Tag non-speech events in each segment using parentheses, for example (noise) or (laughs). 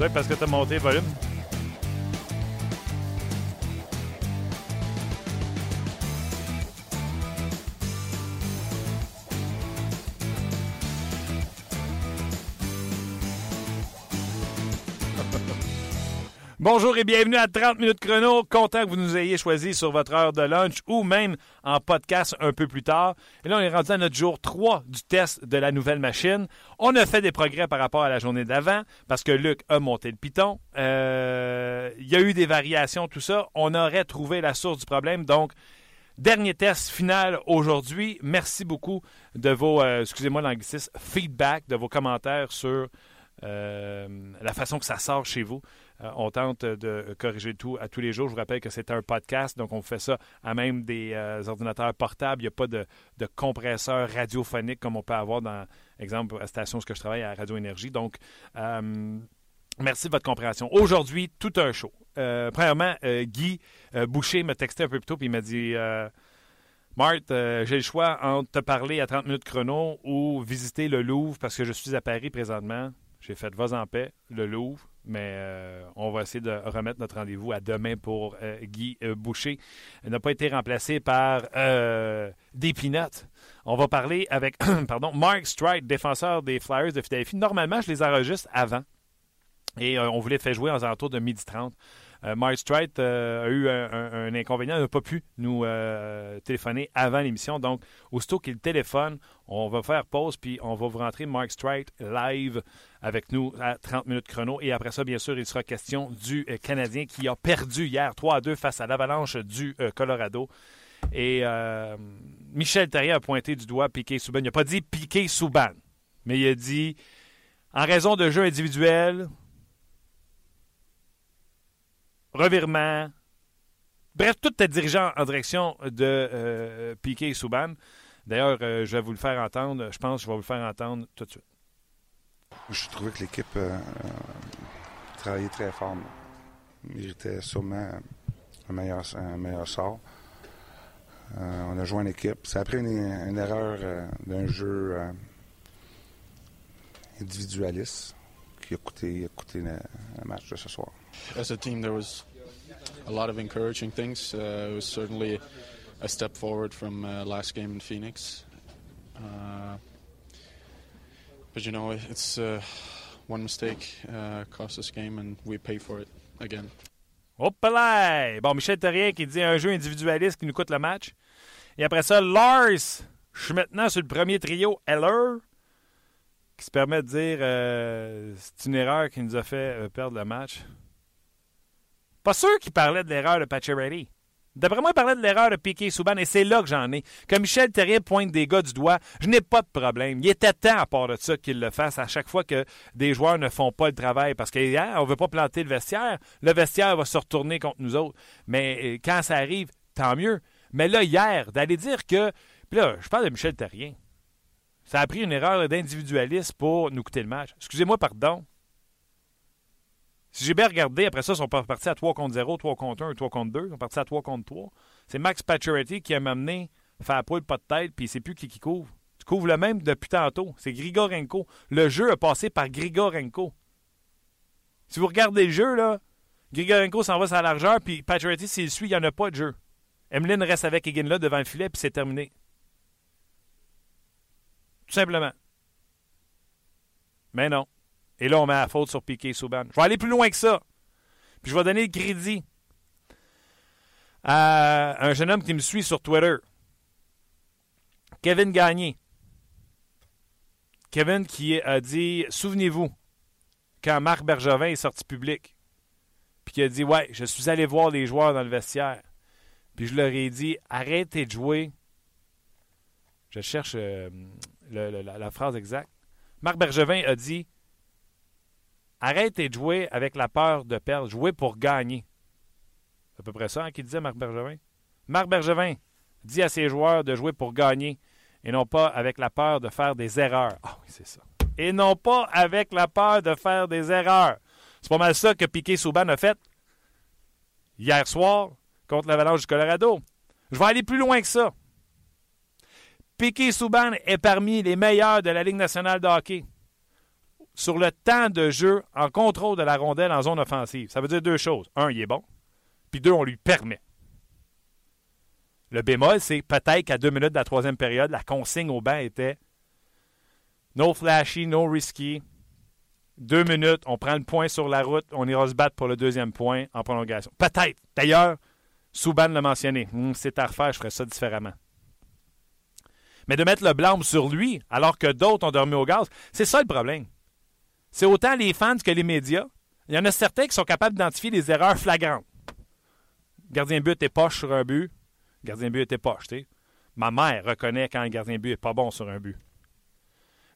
Peut-être parce que tu as monté le volume. Bonjour et bienvenue à 30 minutes chrono. Content que vous nous ayez choisi sur votre heure de lunch ou même en podcast un peu plus tard. Et là, on est rendu à notre jour 3 du test de la nouvelle machine. On a fait des progrès par rapport à la journée d'avant parce que Luc a monté le piton. Euh, il y a eu des variations, tout ça. On aurait trouvé la source du problème. Donc, Dernier test final aujourd'hui. Merci beaucoup de vos, euh, excusez-moi l'anglicisme, feedback, de vos commentaires sur euh, la façon que ça sort chez vous. Euh, on tente de corriger tout à tous les jours. Je vous rappelle que c'est un podcast, donc on fait ça à même des euh, ordinateurs portables. Il n'y a pas de, compresseur radiophonique comme on peut avoir dans, exemple, la station où je travaille à Radio Énergie. Donc, euh, merci de votre compréhension. Aujourd'hui, tout un show. premièrement, Guy Boucher m'a texté un peu plus tôt et il m'a dit Marthe, j'ai le choix entre te parler à 30 minutes chrono ou visiter le Louvre parce que je suis à Paris présentement. J'ai fait Vas en paix, le Louvre. Mais euh, on va essayer de remettre notre rendez-vous à demain pour euh, Guy euh, Boucher. Il n'a pas été remplacé par euh. On va parler avec (clears throat) pardon, Mark Stride, défenseur des Flyers de Philadelphie. Normalement, je les enregistre avant. Et on vous les fait jouer aux alentours de 12h30. Euh, Mark Strite euh, a eu un, inconvénient, il n'a pas pu nous euh, téléphoner avant l'émission. Donc, aussitôt qu'il téléphone, on va faire pause, puis on va vous rentrer Mike Strite live avec nous à 30 minutes chrono. Et après ça, bien sûr, il sera question du Canadien qui a perdu hier 3 à 2 face à l'avalanche du Colorado. Et Michel Terrier a pointé du doigt Piqué Souban. Il n'a pas dit Piqué Souban, mais il a dit en raison de jeux individuels, revirement. Bref, tout est dirigeant en direction de euh, Piquet et Souban. D'ailleurs, euh, je vais vous le faire entendre. Je pense que je vais vous le faire entendre tout de suite. Je trouvais que l'équipe euh, travaillait très fort. Méritait sûrement un meilleur, un meilleur sort. on a joué en équipe. Ça a pris une, erreur d'un jeu individualiste qui a coûté, a coûté le match de ce soir. As a team, there was a lot of encouraging things. Uh, it was certainly a step forward from uh, last game in Phoenix. Uh, but you know, it's uh, one mistake uh, cost us game, and we pay for it again. Hop là! Bon, Michel Terrien qui dit un jeu individualiste qui nous coûte le match. Et après ça, Lars, je suis maintenant sur le premier trio Heller, qui se permet de dire euh, c'est une erreur qui nous a fait euh, perdre le match. Pas sûr qu'il parlait de l'erreur de Pacioretty. D'après moi, il parlait de l'erreur de Piquet Souban, et c'est là que j'en ai. Comme Michel Terrier pointe des gars du doigt, je n'ai pas de problème. Il était temps, à part de ça, qu'il le fasse à chaque fois que des joueurs ne font pas le travail. Parce qu'on ne veut pas planter le vestiaire. Le vestiaire va se retourner contre nous autres. Mais euh, quand ça arrive, tant mieux. Mais là, hier, d'aller dire que. Puis là, je parle de Michel Terrien. Ça a pris une erreur d'individualisme pour nous coûter le match. Excusez-moi, pardon. Si j'ai bien regardé, après ça, ils sont partis à 3 contre 0, 3 contre 1, 3 contre 2. Ils sont partis à 3 contre 3. C'est Max Pacioretty qui a amené faire la poule pas de tête, puis sait plus qui couvre. Tu couvres le même depuis tantôt. C'est Grigorenko. Le jeu a passé par Grigorenko. Si vous regardez le jeu, là, Grigorenko s'en va sa largeur, puis Pacioretty, s'il suit, il n'y en a pas de jeu. Emeline reste avec là devant le filet, puis c'est terminé. Tout simplement. Mais non. Et là, on met la faute sur Piquet Souban. Je vais aller plus loin que ça. Puis je vais donner le crédit à un jeune homme qui me suit sur Twitter. Kevin Gagné. Kevin qui a dit Souvenez-vous, quand Marc Bergevin est sorti public, puis qui a dit Ouais, je suis allé voir les joueurs dans le vestiaire. Puis je leur ai dit Arrêtez de jouer. Je cherche euh, la phrase exacte. Marc Bergevin a dit Arrêtez de jouer avec la peur de perdre. Jouez pour gagner. C'est à peu près ça hein, qu'il disait Marc Bergevin. Marc Bergevin dit à ses joueurs de jouer pour gagner et non pas avec la peur de faire des erreurs. Ah oui, c'est ça. Et non pas avec la peur de faire des erreurs. C'est pas mal ça que Piquet Souban a fait hier soir contre l'Avalanche du Colorado. Je vais aller plus loin que ça. Piquet Souban est parmi les meilleurs de la Ligue nationale de hockey sur le temps de jeu en contrôle de la rondelle en zone offensive. Ça veut dire deux choses. Un, il est bon. Puis deux, on lui permet. Le bémol, c'est peut-être qu'à deux minutes de la troisième période, la consigne au banc était no flashy, no risky. Deux minutes, on prend le point sur la route, on ira se battre pour le deuxième point en prolongation. Peut-être. D'ailleurs, Souban l'a mentionné. Hum, c'est à refaire, je ferais ça différemment. Mais de mettre le blâme sur lui, alors que d'autres ont dormi au gaz, c'est ça le problème. C'est autant les fans que les médias. Il y en a certains qui sont capables d'identifier les erreurs flagrantes. Gardien but est poche sur un but. Gardien but était poche, tu sais. Ma mère reconnaît quand un gardien but n'est pas bon sur un but.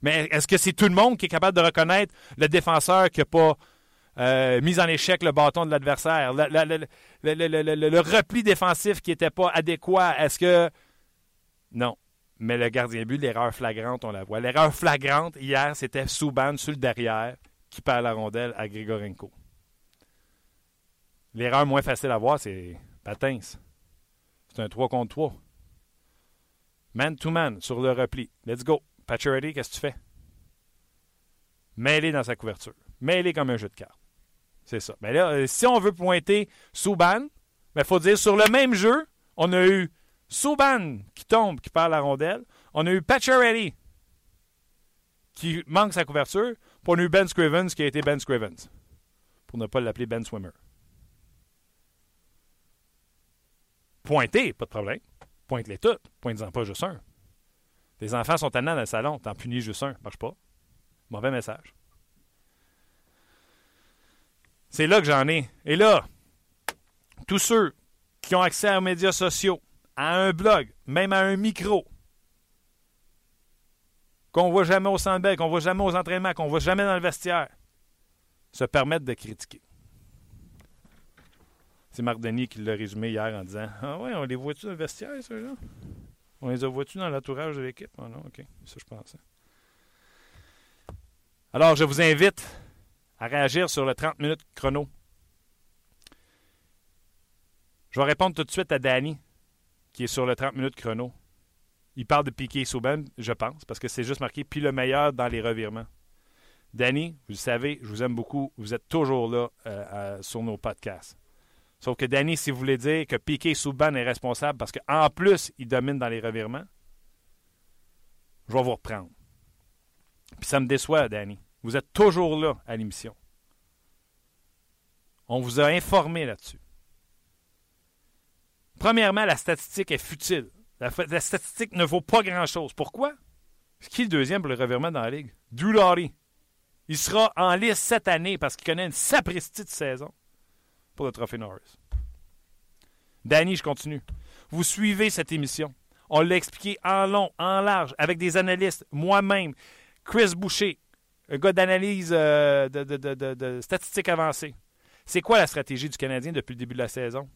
Mais est-ce que c'est tout le monde qui est capable de reconnaître le défenseur qui n'a pas euh, mis en échec le bâton de l'adversaire, le, le, repli défensif qui n'était pas adéquat? Est-ce que. Non. Mais le gardien but, l'erreur flagrante, on la voit. L'erreur flagrante, hier, c'était Souban sur le derrière qui perd la rondelle à Grigorenko. L'erreur moins facile à voir, c'est Patins. C'est un 3 contre 3. Man to man sur le repli. Let's go. Pacioretty, qu'est-ce que tu fais? Mêlé dans sa couverture. Mêlé comme un jeu de cartes. C'est ça. Mais là, euh, si on veut pointer Souban, il faut dire sur le même jeu, on a eu Souban qui tombe, qui perd la rondelle. On a eu Pacioretty qui manque sa couverture. Puis on a eu Ben Scrivens qui a été Ben Scrivens. Pour ne pas l'appeler Ben Swimmer. Pointer, pas de problème. Pointe-les toutes. Pointe-en pas juste un. Les enfants sont tannants dans le salon. T'en punis juste un. Marche pas. Mauvais message. C'est là que j'en ai. Et là, tous ceux qui ont accès aux médias sociaux, à un blog, même à un micro, qu'on voit jamais au centre qu'on voit jamais aux entraînements, qu'on voit jamais dans le vestiaire, se permettent de critiquer. C'est Marc Denis qui l'a résumé hier en disant Ah ouais, on les voit-tu dans le vestiaire, ceux-là On les a voit-tu dans l'entourage de l'équipe Ah non, ok, ça je pensais. Alors, je vous invite à réagir sur le 30 minutes chrono. Je vais répondre tout de suite à Danny, qui est sur le 30 minutes chrono. Il parle de Piqué Souban, je pense, parce que c'est juste marqué puis le meilleur dans les revirements. Danny, vous le savez, je vous aime beaucoup. Vous êtes toujours là euh, sur nos podcasts. Sauf que Danny, si vous voulez dire que Piqué Souban est responsable parce qu'en plus, il domine dans les revirements, je vais vous reprendre. Puis ça me déçoit, Danny. Vous êtes toujours là à l'émission. On vous a informé là-dessus. Premièrement, la statistique est futile. La, statistique ne vaut pas grand-chose. Pourquoi? Qui est le deuxième pour le revirement dans la Ligue? Drew Laurie. Il sera en liste cette année parce qu'il connaît une sapristi de saison pour le trophée Norris. Danny, je continue. Vous suivez cette émission. On l'a expliqué en long, en large, avec des analystes, moi-même, Chris Boucher, un gars d'analyse euh, de, statistiques avancées. C'est quoi la stratégie du Canadien depuis le début de la saison?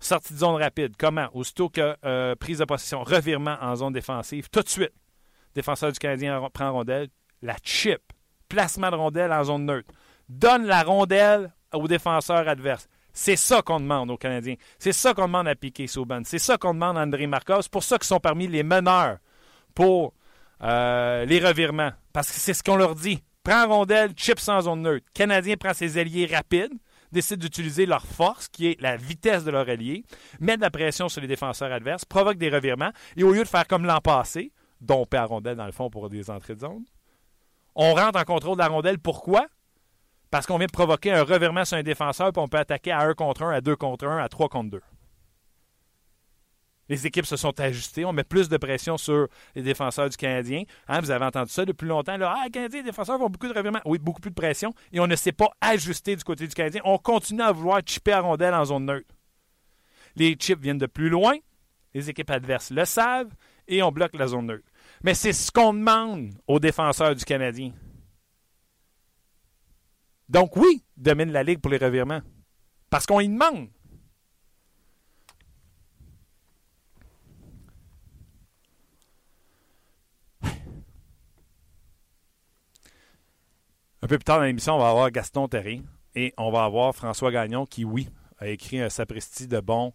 Sortie de zone rapide. Comment? Aussitôt que euh, prise de possession, revirement en zone défensive, tout de suite. Défenseur du Canadien prend rondelle, la chip, placement de rondelle en zone neutre. Donne la rondelle aux défenseurs adverses. C'est ça qu'on demande aux Canadiens. C'est ça qu'on demande à Piquet Souban. C'est ça qu'on demande à André Marcos. C'est pour ça qu'ils sont parmi les meneurs pour euh, les revirements. Parce que c'est ce qu'on leur dit. Prends rondelle, chip sans zone neutre. Canadien prend ses alliés rapides, décide d'utiliser leur force, qui est la vitesse de leur allié, met de la pression sur les défenseurs adverses, provoque des revirements, et au lieu de faire comme l'an passé, dont on perd rondelle dans le fond pour des entrées de zone, on rentre en contrôle de la rondelle. Pourquoi? Parce qu'on vient de provoquer un revirement sur un défenseur, puis on peut attaquer à 1 contre 1, à 2 contre 1, à 3 contre 2. Les équipes se sont ajustées. On met plus de pression sur les défenseurs du Canadien. Hein, vous avez entendu ça depuis longtemps. Ah, les Canadiens, les défenseurs font beaucoup de revirements. Oui, beaucoup plus de pression. Et on ne s'est pas ajusté du côté du Canadien. On continue à vouloir chipper à rondelle en zone neutre. Les chips viennent de plus loin. Les équipes adverses le savent. Et on bloque la zone neutre. Mais c'est ce qu'on demande aux défenseurs du Canadien. Donc oui, domine la Ligue pour les revirements. Parce qu'on y demande. Peu plus tard dans l'émission, on va avoir Gaston Terry et on va avoir François Gagnon qui, oui, a écrit un sapristi de bon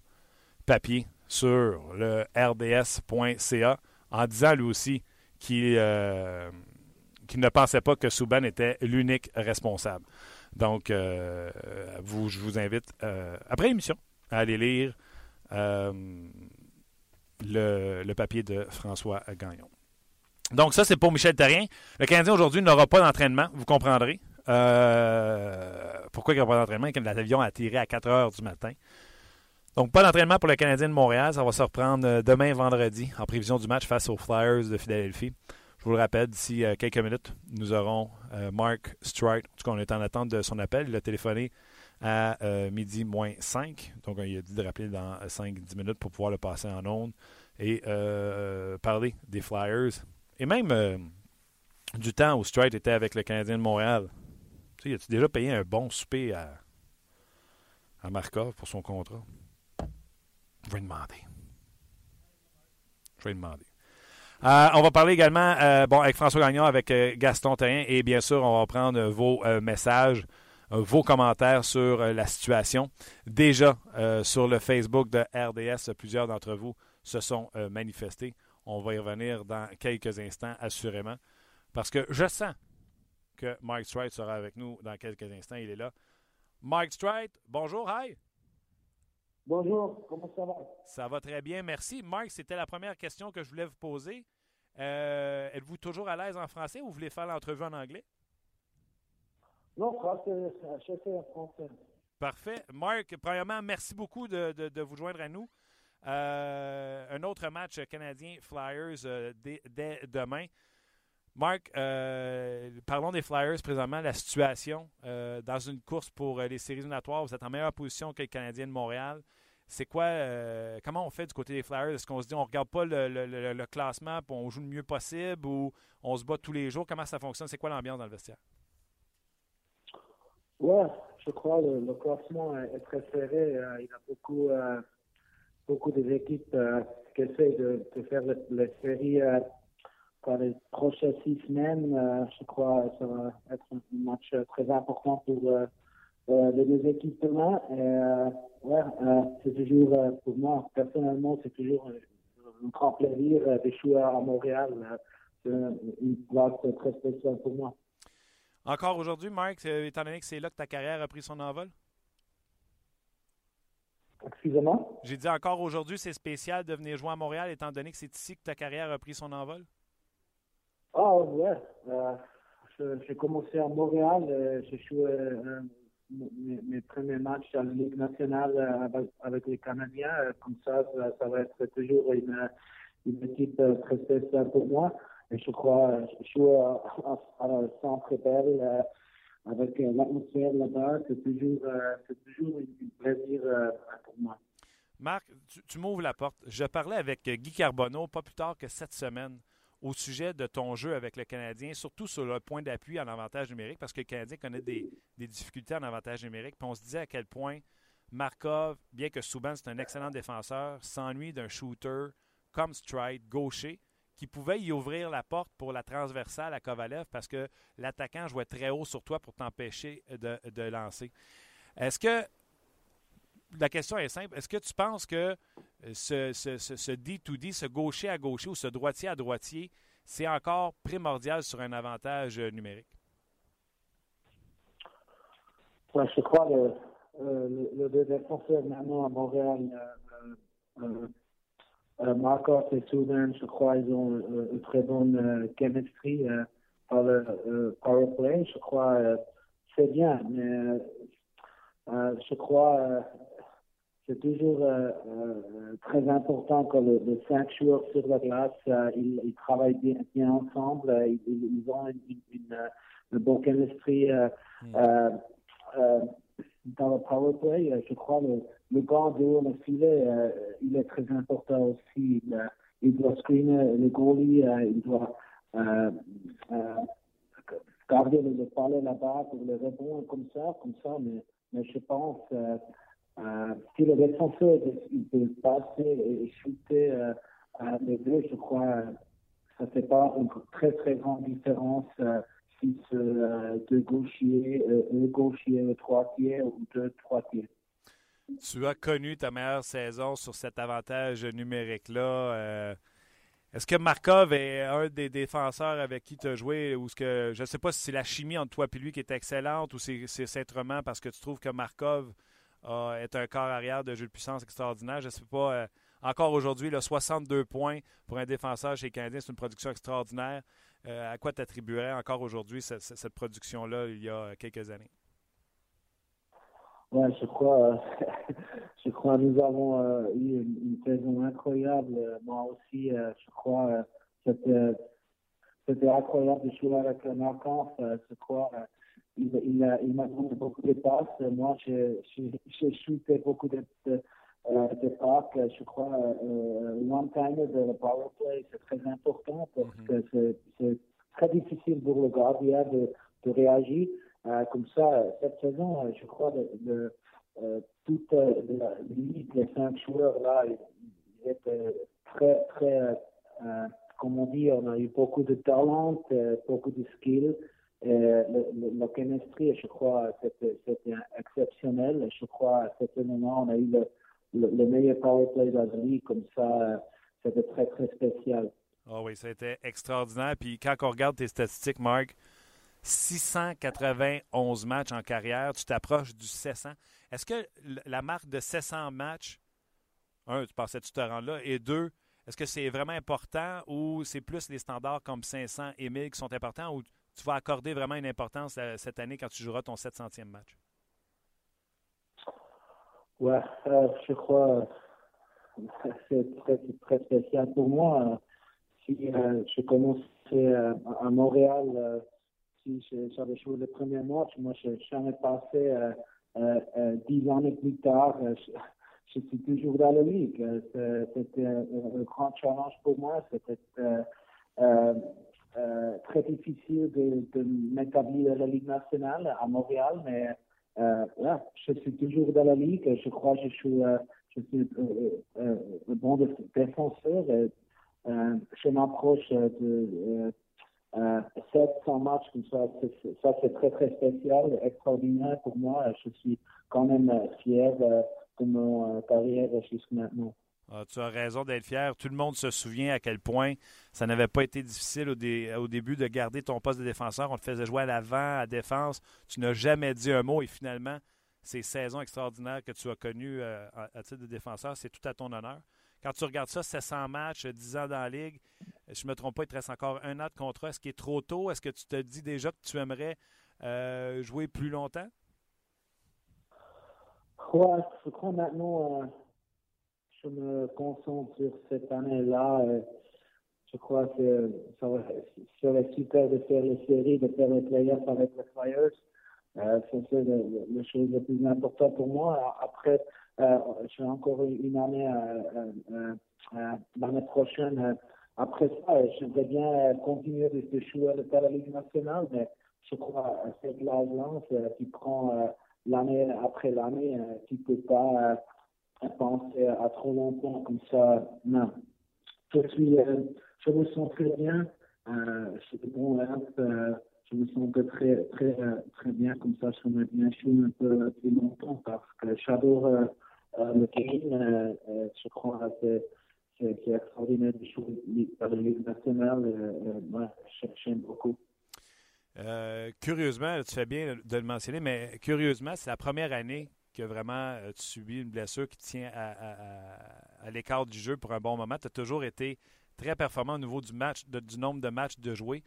papier sur le rds.ca en disant lui aussi qu'il euh, qu'il ne pensait pas que Souban était l'unique responsable. Donc, vous, je vous invite, après l'émission, à aller lire le, papier de François Gagnon. Donc, ça, c'est pour Michel Terrien. Le Canadien aujourd'hui n'aura pas d'entraînement, vous comprendrez. Euh, pourquoi il n'y aura pas d'entraînement? L'avion a atterri à 4 heures du matin. Donc, pas d'entraînement pour le Canadien de Montréal. Ça va se reprendre euh, demain, vendredi, en prévision du match face aux Flyers de Philadelphie. Je vous le rappelle, d'ici euh, quelques minutes, nous aurons Mark Strite. En tout cas, on est en attente de son appel. Il a téléphoné à midi moins 5. Donc, il a dit de rappeler dans 5-10 minutes pour pouvoir le passer en ondes et parler des Flyers. Et même du temps où Strite était avec le Canadien de Montréal. Tu sais, as-tu déjà payé un bon souper à, à Markov pour son contrat? Je vais demander. Je vais demander. Euh, on va parler également euh, bon, avec François Gagnon, avec euh, Gaston Terrien et bien sûr, on va prendre vos messages, vos commentaires sur la situation. Déjà, sur le Facebook de RDS, plusieurs d'entre vous se sont manifestés. On va y revenir dans quelques instants, assurément, parce que je sens que Mike Stride sera avec nous dans quelques instants. Il est là. Mike Stride, bonjour, hi. Bonjour, comment ça va? Ça va très bien, merci. Mike, c'était la première question que je voulais vous poser. Euh, êtes-vous toujours à l'aise en français ou vous voulez faire l'entrevue en anglais? Non, français, je fais en français. Parfait. Marc, premièrement, merci beaucoup de, vous joindre à nous. Euh, un autre match canadien Flyers euh, dès, demain. Marc, euh, parlons des Flyers présentement, la situation dans une course pour les séries éliminatoires. Vous êtes en meilleure position que les Canadiens de Montréal. C'est quoi, comment on fait du côté des Flyers? Est-ce qu'on se dit on regarde pas le, classement et on joue le mieux possible ou on se bat tous les jours? Comment ça fonctionne? C'est quoi l'ambiance dans le vestiaire? Oui, je crois que le, classement est, très serré. il a beaucoup, beaucoup d'équipes qui essaient de, faire les séries pour les prochaines six semaines, euh, je crois que ça va être un match très important pour euh, euh, les deux équipes demain. C'est toujours, pour moi, personnellement, c'est toujours un grand plaisir de jouer à Montréal. C'est une place très spéciale pour moi. Encore aujourd'hui, Marc, étant donné que c'est là que ta carrière a pris son envol? Excusez-moi? J'ai dit encore aujourd'hui, c'est spécial de venir jouer à Montréal, étant donné que c'est ici que ta carrière a pris son envol? Ah ouais, euh, j'ai commencé à Montréal, euh, j'ai joué euh, mes, premiers matchs à la Ligue nationale avec, les Canadiens. Comme ça, ça, va être toujours une, une équipe très spéciale pour moi. Et je crois, je joue à, à, Centre Bell avec l'atmosphère là-bas. C'est toujours, c'est toujours un plaisir pour moi. Marc, tu, tu m'ouvres la porte. Je parlais avec Guy Carbonneau pas plus tard que cette semaine au sujet de ton jeu avec le Canadien, surtout sur le point d'appui en avantage numérique, parce que le Canadien connaît des, difficultés en avantage numérique. Puis on se disait à quel point Markov, bien que Souban c'est un excellent défenseur, s'ennuie d'un shooter comme Stride, gaucher, qui pouvait y ouvrir la porte pour la transversale à Kovalev parce que l'attaquant jouait très haut sur toi pour t'empêcher de, lancer. Est-ce que la question est simple. Est-ce que tu penses que euh, ce, ce, ce, D2D, ce gaucher à gaucher ou ce droitier à droitier, c'est encore primordial sur un avantage euh, numérique? Ouais, je crois que euh, le, le défenseur maintenant à Montréal, Marcos et Soudan, je crois qu'ils ont une très bonne chemistry par le power play. Je crois c'est bien, mais je crois c'est toujours euh, euh, très important que le cinq joueurs sur la glace, euh, ils, travaillent bien, bien ensemble, ils, ils, ont une, une, une bonne chemistry mm. Dans le power play. Je crois que le, le gant le filet, il est très important aussi. Il, il doit screener le goalie, il doit garder le, le palais là-bas pour le rebond comme ça, comme ça, mais, mais je pense euh, si le défenseur il peut passer et euh, les deux, je crois ça ne fait pas une très très grande différence euh, c'est euh, deux gauchers, un gaucher, un droitier ou deux droitiers. Tu as connu ta meilleure saison sur cet avantage numérique-là. Est-ce que Markov est un des défenseurs avec qui tu as joué ou ce que je ne sais pas si c'est la chimie entre toi et lui qui est excellente ou c'est simplement parce que tu trouves que Markov est un corps arrière de jeu de puissance extraordinaire. Je ne sais pas. Euh, encore aujourd'hui, 62 points pour un défenseur chez Canadien, c'est une production extraordinaire. Euh, à quoi tu encore aujourd'hui cette, cette production-là il y a quelques années? Ouais, je crois, (laughs) je crois nous avons euh, eu une, saison incroyable. Moi aussi, euh, je crois, euh, c'était, c'était incroyable de jouer avec Markov. je crois, il, il, il m'a donné beaucoup de passes. Moi, j'ai, shooté beaucoup de, de passes. Je crois, one time de le power play, c'est très important parce mm-hmm. que c'est, très difficile pour le gardien de, de réagir. Euh, comme ça, cette saison, euh, je crois, de, de euh, toute la ligue, les cinq joueurs là, ils étaient très, très, comme on dit, on a eu beaucoup de talent, beaucoup de skills. Euh, le, la chemistry, je crois, c'était exceptionnel. Je crois, à ce moment, on a eu le, le, meilleur power play de la ligue. Comme ça, c'était très, très spécial. Ah oh oui, c'était extraordinaire. Puis quand on regarde tes statistiques, Marc, 691 matchs en carrière, tu t'approches du 700. Est-ce que la marque de 700 matchs, un, tu pensais que tu te rends là, et deux, est-ce que c'est vraiment important ou c'est plus les standards comme 500 et 1000 qui sont importants ou tu vas accorder vraiment une importance euh, cette année quand tu joueras ton 700e match? Ouais, euh, je crois que (laughs) c'est très, très, spécial pour moi. Si euh, je commençais à Montréal si j'avais joué le premier match, moi, je jamais passé euh, euh, euh, dix années plus tard. (laughs) Je, suis toujours dans la ligue. C'était un, grand challenge pour moi. C'était très difficile de, m'établir la Ligue nationale à Montréal, mais je suis toujours dans la ligue. Je crois que je suis, je suis un bon défenseur. je m'approche de 700 matchs comme ça, ça c'est très très spécial, extraordinaire pour moi. Je suis quand même euh, fier euh, de mon euh, carrière jusqu'à maintenant. Ah, tu as raison d'être fier. Tout le monde se souvient à quel point ça n'avait pas été difficile au, début de garder ton poste de défenseur. On te faisait jouer à l'avant, à défense. Tu n'as jamais dit un mot et finalement, ces saisons extraordinaires que tu as connues à titre de défenseur, c'est tout à ton honneur. Quand tu regardes ça, 700 matchs, 10 ans dans la Ligue, je ne me trompe pas, il te reste encore un an de contrat. Est-ce qu'il est trop tôt? Est-ce que tu te dis déjà que tu aimerais euh, jouer plus longtemps? Ouais, je crois maintenant, euh, je me concentre sur cette année-là. Euh, je crois que ça serait super de faire les séries, de faire les playoffs avec les Flyers. c'est le, le, chose le plus important pour moi. Après, euh, j'ai encore une année euh, euh, l'année prochaine. après ça, j'aimerais bien continuer de, jouer à la Ligue nationale, mais je crois que cette l'agence qui prend l'année après l'année, tu peux pas penser à trop longtemps comme ça. Non. Je je me sens très bien. Euh, suis bon je me sens très, très, très bien comme ça. Je me bien un peu plus longtemps parce que j'adore euh, le game, euh, euh, je crois que c'est extraordinaire de jouer par la Ligue nationale. moi, j'aime beaucoup. curieusement, tu fais bien de le mentionner, mais curieusement, c'est la première année que vraiment tu subis une blessure qui tient à, l'écart du jeu pour un bon moment. Tu as toujours été très performant au niveau du match, du nombre de matchs de jouer.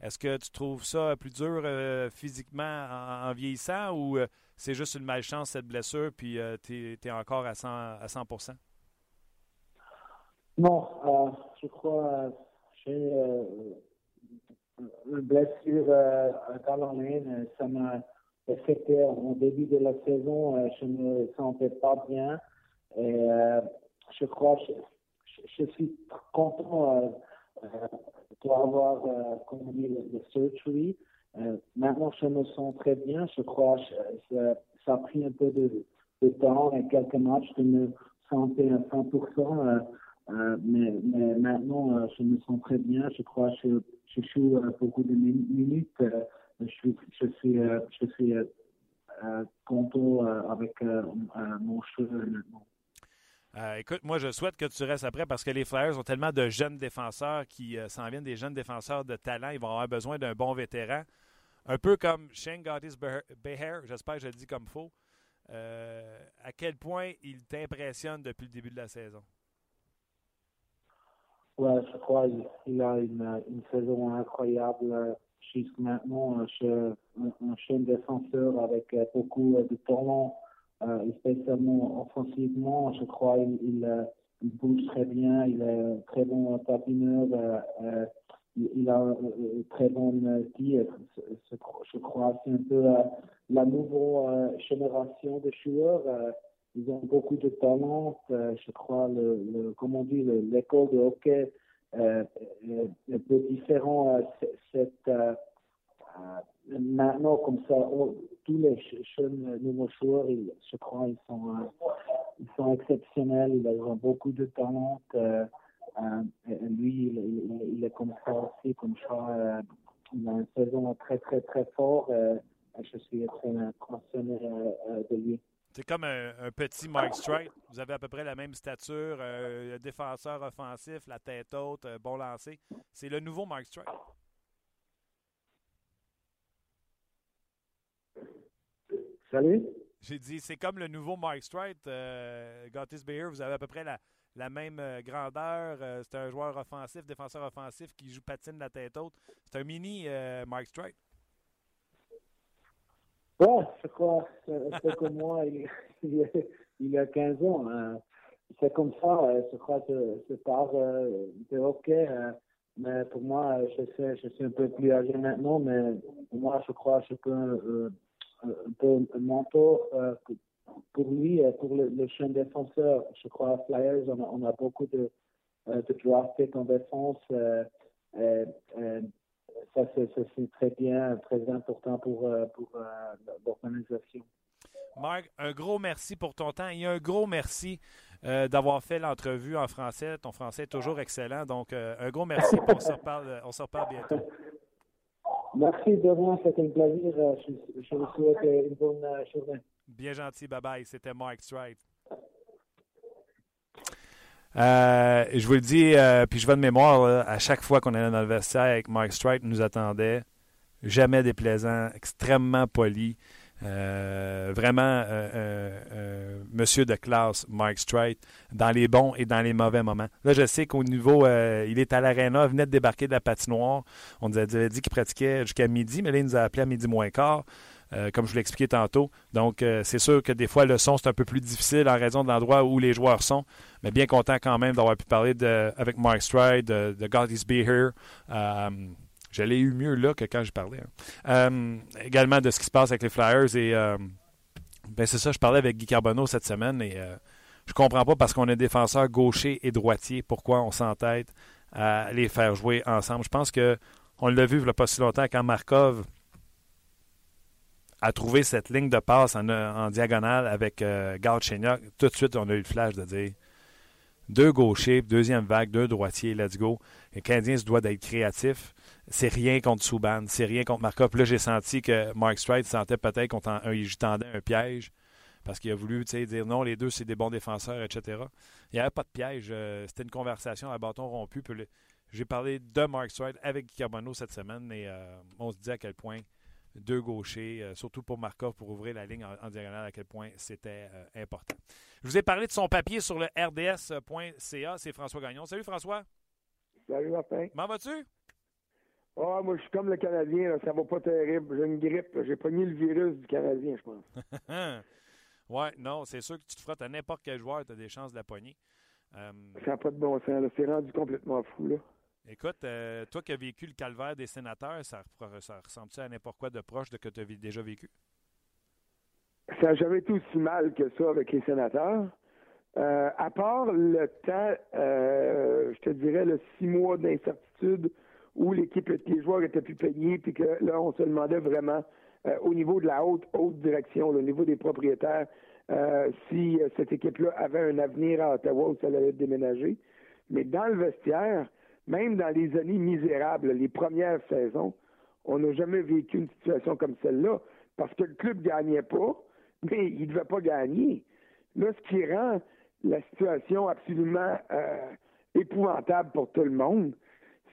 Est-ce que tu trouves ça plus dur physiquement en, vieillissant ou c'est juste une malchance, cette blessure, puis euh, tu es, encore à 100, à 100 Non, euh, je crois euh, j'ai une blessure à Caroline. Ça m'a affecté au début de la saison. je ne me sentais pas bien. Et je crois que je, suis content d'avoir, comme le surgery. Euh, maintenant, je me sens très bien. Je crois que ça, a pris un peu de, temps et quelques matchs de me sentir à 100%. Euh, euh, mais, mais, maintenant, euh, je me sens très bien. Je crois que je, joue euh, beaucoup de minutes. Je suis, je suis, je suis content avec mon jeu. Euh, écoute, moi, je souhaite que tu restes après parce que les Flyers ont tellement de jeunes défenseurs qui euh, s'en viennent, des jeunes défenseurs de talent. Ils vont avoir besoin d'un bon vétéran. Un peu comme Shane Gottis Beher, j'espère que je le dis comme faux. Euh, à quel point il t'impressionne depuis le début de la saison? Ouais, je crois qu'il a une, une, saison incroyable jusqu'à maintenant. Un, un, un défenseur avec beaucoup de talent euh, spécialement offensivement, je crois il, il, euh, bouge très bien, il est très bon euh, euh il, a une très bonne tir. Je crois c'est un peu la nouvelle génération de joueurs. ils ont beaucoup de talent. je crois, le, le, comme on dit, l'école de hockey est un peu différent. cette euh, maintenant, comme ça, tous les jeunes nouveaux joueurs, je crois, ils sont, euh, ils sont exceptionnels. Ils ont beaucoup de talent. Euh, lui, il, il, est comme ça aussi, comme ça. il a une saison très, très, très forte. je suis très impressionné de lui. C'est comme un, petit Mike Strite. Vous avez à peu près la même stature, défenseur offensif, la tête haute, bon lancer. C'est le nouveau Mike Strite. Salut. J'ai dit, c'est comme le nouveau Mike Strite. Euh, Gottis Bayer, vous avez à peu près la, la même euh, grandeur. Euh, c'est un joueur offensif, défenseur offensif qui joue patine la tête haute. C'est un mini euh, Mike Strite. Ouais, je crois. C'est comme moi, il, (laughs) il, a 15 ans. Hein. C'est comme ça, je crois que c'est part de hockey. mais pour moi, je sais, je suis un peu plus âgé maintenant, mais pour moi, je crois que je peux un peu un mentor euh, pour lui pour le, le jeune défenseur. Je crois Flyers, on a, on a beaucoup de, euh, de en défense. Euh, ça, c'est très bien, très important pour, pour l'organisation. Marc, un gros merci pour ton temps et un gros merci d'avoir fait l'entrevue en français. Ton français est toujours excellent. Donc, un gros merci. on se reparle, on se reparle bientôt. Merci de rien, c'était un plaisir. Euh, je, vous souhaite une bonne euh, journée. Bien gentil, bye bye. C'était Mike Stride. Euh, je vous le dis, puis je vais de mémoire, à chaque fois qu'on allait dans le vestiaire avec Mike Stride, nous attendait. Jamais déplaisant, extrêmement poli. Euh, vraiment, euh, euh, monsieur de classe, Mike Strite, dans les bons et dans les mauvais moments. Là, je sais qu'au niveau, il est à l'aréna, venait de débarquer de la patinoire. On nous avait dit qu'il pratiquait jusqu'à midi, mais là, il nous a appelé à midi moins quart. Comme je vous l'ai expliqué tantôt. Donc, c'est sûr que des fois, le son, c'est un peu plus difficile en raison de l'endroit où les joueurs sont. Mais bien content quand même d'avoir pu parler avec Mike Stride, de, de God is Be Here. Je l'ai eu mieux là que quand je parlais. Hein. Euh, également de ce qui se passe avec les Flyers. Et euh, ben c'est ça, je parlais avec Guy Carbonneau cette semaine et euh, je comprends pas parce qu'on est défenseur gaucher et droitier pourquoi on s'entête à les faire jouer ensemble. Je pense que on l'a vu il n'y a pas si longtemps quand Markov a trouvé cette ligne de passe en, diagonale avec euh, Tout de suite, on a eu le flash de dire deux gauchers, deuxième vague, deux droitiers, let's go. Les Canadiens se doivent d'être créatifs c'est rien contre Souban, c'est rien contre Markov. Là, j'ai senti que Mark Stride sentait peut-être qu'il tendait un piège parce qu'il a voulu dire non, les deux, c'est des bons défenseurs, etc. Il n'y avait pas de piège. Euh, c'était une conversation à bâton rompu. J'ai parlé de Mark Stride avec Guy Carbonneau cette semaine et euh, on se dit à quel point deux gauchers, euh, surtout pour Markov, pour ouvrir la ligne en, diagonale, à quel point c'était important. Je vous ai parlé de son papier sur le rds.ca. C'est François Gagnon. Salut François. Salut Martin. Comment vas-tu? Ah, moi, je suis comme le Canadien, là, ça va pas terrible. J'ai une grippe. J'ai pogné le virus du Canadien, je pense. (laughs) ouais, non, c'est sûr que tu te frottes à n'importe quel joueur, tu as des chances de la pogner. Euh, ça n'a pas de bon sens. C'est rendu complètement fou. Là. Écoute, euh, toi qui as vécu le calvaire des sénateurs, ça, ça ressemble-tu à n'importe quoi de proche de que tu as déjà vécu? Ça n'a jamais été aussi mal que ça avec les sénateurs. Euh, à part le temps, je te dirais, le six mois d'incertitude où l'équipe, les joueurs étaient plus payés, puis que là, on se demandait vraiment euh, au niveau de la haute, haute direction, au niveau des propriétaires, euh, si euh, cette équipe-là avait un avenir à Ottawa ou ça allait déménager. Mais dans le vestiaire, même dans les années misérables, les premières saisons, on n'a jamais vécu une situation comme celle-là, parce que le club gagnait pas, mais il ne devait pas gagner. Là, ce qui rend la situation absolument euh, épouvantable pour tout le monde,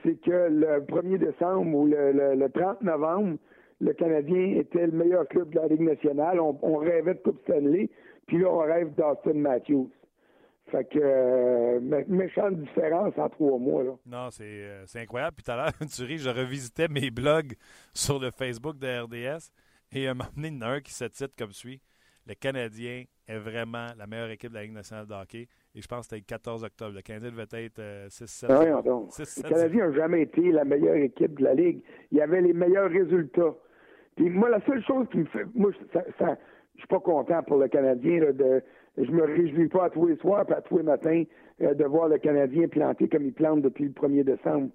c'est que le 1er décembre ou le, 30 novembre, le Canadien était le meilleur club de la Ligue nationale. On, rêvait de Coupe Stanley, puis là, on rêve d'Austin Matthews. Fait que, euh, méchante différence en trois mois. Là. Non, c'est, incroyable. Puis tout à l'heure, (laughs) tu ris, je revisitais mes blogs sur le Facebook de RDS et à un moment donné, il y en a un qui se titre comme suit Le Canadien est vraiment la meilleure équipe de la Ligue nationale de hockey. Et je pense que c'était le 14 octobre. Le Canadien devait être 6-7. Euh, non, le Canadien n'a jamais été la meilleure équipe de la Ligue. Il y avait les meilleurs résultats. Puis moi, la seule chose qui me fait. Moi, ça, ça je suis pas content pour le Canadien. Là, de, je me réjouis pas à tous les soirs et à tous les matins euh, de voir le Canadien planter comme il plante depuis le 1er décembre.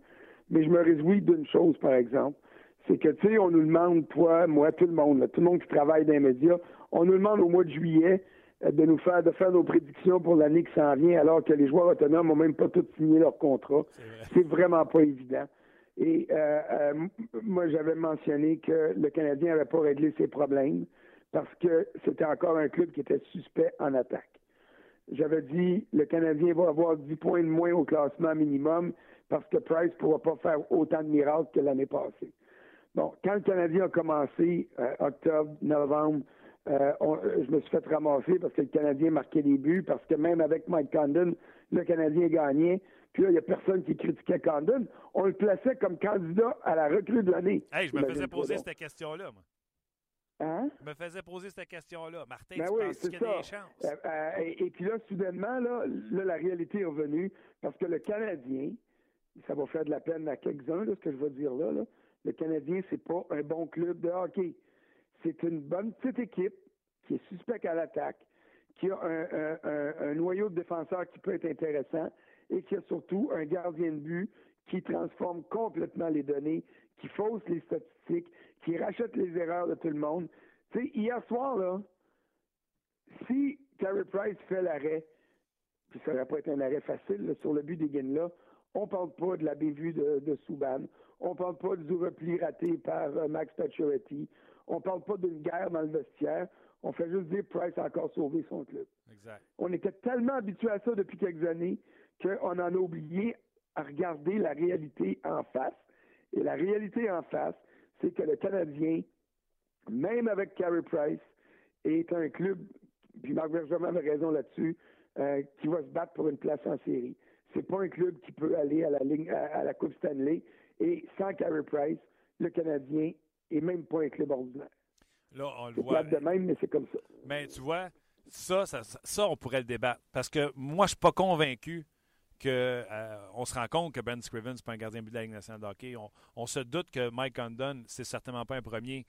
Mais je me réjouis d'une chose, par exemple. C'est que, tu sais, on nous demande, toi, moi, tout le monde, tout le monde qui travaille dans les médias, on nous demande au mois de juillet euh, de nous faire de faire nos prédictions pour l'année qui s'en vient, alors que les joueurs autonomes n'ont même pas tous signé leur contrat. C'est vraiment pas évident. Et euh, moi, j'avais mentionné que le Canadien n'avait pas réglé ses problèmes parce que c'était encore un club qui était suspect en attaque. J'avais dit le Canadien va avoir 10 points de moins au classement minimum parce que Price ne pourra pas faire autant de miracles que l'année passée. Bon, quand le Canadien a commencé, euh, octobre, novembre, euh, je me suis fait ramasser parce que le Canadien marquait des buts, parce que même avec Mike Condon, le Canadien gagnait. Puis là, il n'y a personne qui critiquait Condon. On le plaçait comme candidat à la recrue de l'année. Hey, je me faisais poser cette question-là, moi. Hein? Je me faisais poser cette question-là. Martin, ben tu oui, penses qu'il y a des chances? Euh, euh, et, puis là, soudainement, là, la réalité est revenue parce que le Canadien, ça va faire de la peine à quelques-uns, ce que je veux dire là, le Canadien, c'est pas un bon club de hockey. C'est une bonne petite équipe qui est suspecte à l'attaque, qui a un, noyau de défenseurs qui peut être intéressant et qui a surtout un gardien de but qui transforme complètement les données, qui fausse les statistiques, qui rachète les erreurs de tout le monde. Tu sais, hier soir, là, si Terry Price fait l'arrêt, puis ça n'aurait pas été un arrêt facile sur le but des gains là, on parle pas de la bévue de, de Souban, on parle pas du repli raté par euh, Max Pacioretty, on parle pas d'une guerre dans le vestiaire, on fait juste dire Price a encore sauvé son club. Exact. On était tellement habitué à ça depuis quelques années qu'on en a oublié à regarder la réalité en face. Et la réalité en face, c'est que le Canadien, même avec Carey Price, est un club, puis Marc Bergevin avait raison là-dessus, euh, qui va se battre pour une place en série. C'est pas un club qui peut aller à la ligne à, la Coupe Stanley. Et sans Carey Price, le Canadien est même pas un club ordinaire. Là, on le voit. de même, mais c'est comme ça. Mais tu vois, ça, ça, ça, on pourrait le débattre. Parce que moi, je suis pas convaincu qu'on euh, se rend compte que Ben Scriven, n'est pas un gardien de but de la Ligue nationale de hockey. On, se doute que Mike Condon, c'est certainement pas un premier,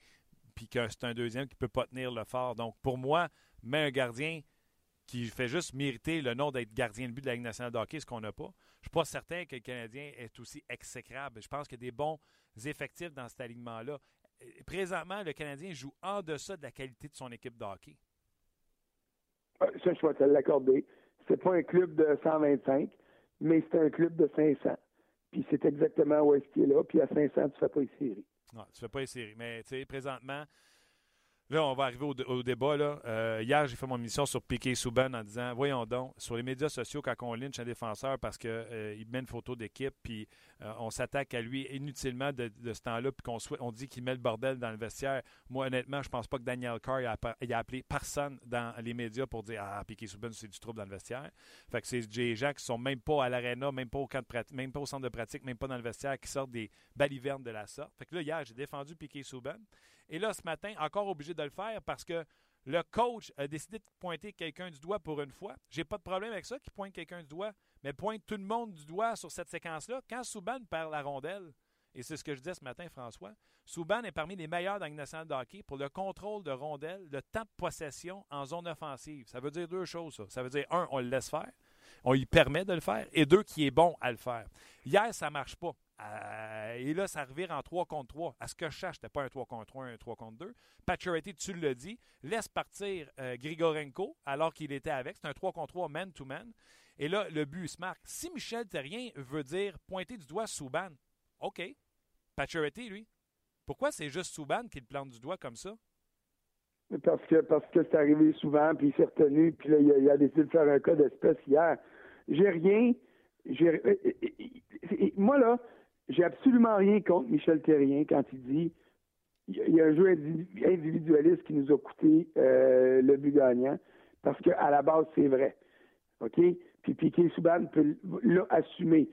puis que c'est un deuxième qui peut pas tenir le fort. Donc, pour moi, mais un gardien qui fait juste mériter le nom d'être gardien de but de la Ligue nationale de hockey, ce qu'on n'a pas. Je ne suis pas certain que le Canadien est aussi exécrable. Je pense qu'il y a des bons effectifs dans cet alignement-là. Présentement, le Canadien joue en deçà de la qualité de son équipe de hockey. Ça, je vais te l'accorder. C'est pas un club de 125 mais c'est un club de 500. Puis c'est exactement où est-ce qu'il est là. Puis à 500, tu ne fais pas les séries. Non, tu ne fais pas les séries. Mais tu sais, présentement, Là, on va arriver au, débat. Là. Euh, hier, j'ai fait mon émission sur Piquet Souban en disant Voyons donc, sur les médias sociaux, quand on lynche un défenseur parce qu'il euh, met une photo d'équipe, puis euh, on s'attaque à lui inutilement de, ce temps-là, puis qu'on on dit qu'il met le bordel dans le vestiaire. Moi, honnêtement, je pense pas que Daniel Carr a, a appelé personne dans les médias pour dire Ah, Piquet Souban, c'est du trouble dans le vestiaire. Fait que c'est des gens qui sont même pas à l'aréna, même pas au camp de même pas au centre de pratique, même pas dans le vestiaire, qui sortent des balivernes de la sorte. Fait que là, hier, j'ai défendu Piquet Souban. Et là, ce matin, encore obligé de le faire parce que le coach a décidé de pointer quelqu'un du doigt pour une fois. J'ai pas de problème avec ça, qu'il pointe quelqu'un du doigt, mais pointe tout le monde du doigt sur cette séquence-là. Quand Souban perd la rondelle, et c'est ce que je disais ce matin, François, Souban est parmi les meilleurs dans le national de hockey pour le contrôle de rondelle, le temps de possession en zone offensive. Ça veut dire deux choses, ça. Ça veut dire, un, on le laisse faire, on lui permet de le faire, et deux, qui est bon à le faire. Hier, ça marche pas. Euh, et là, ça revient en 3 contre 3. À ce que je cherche, c'était pas un 3 contre 3, un 3 contre 2. Pacioretty, tu le dis, laisse partir euh, Grigorenko alors qu'il était avec. C'est un 3 contre 3 man-to-man. Et là, le but se marque. Si Michel Terrien veut dire pointer du doigt Souban, OK. Pacioretty, lui. Pourquoi c'est juste Souban qui le plante du doigt comme ça? parce que parce que c'est arrivé souvent, puis il s'est retenu, puis là, il a, décidé de faire un cas d'espèce hier. J'ai rien. J'ai, moi, là, j'ai absolument rien contre Michel Terrien quand il dit il y a un jeu individualiste qui nous a coûté euh, le but gagnant, parce qu'à la base, c'est vrai. OK? Puis Piquet Souban peut l'assumer,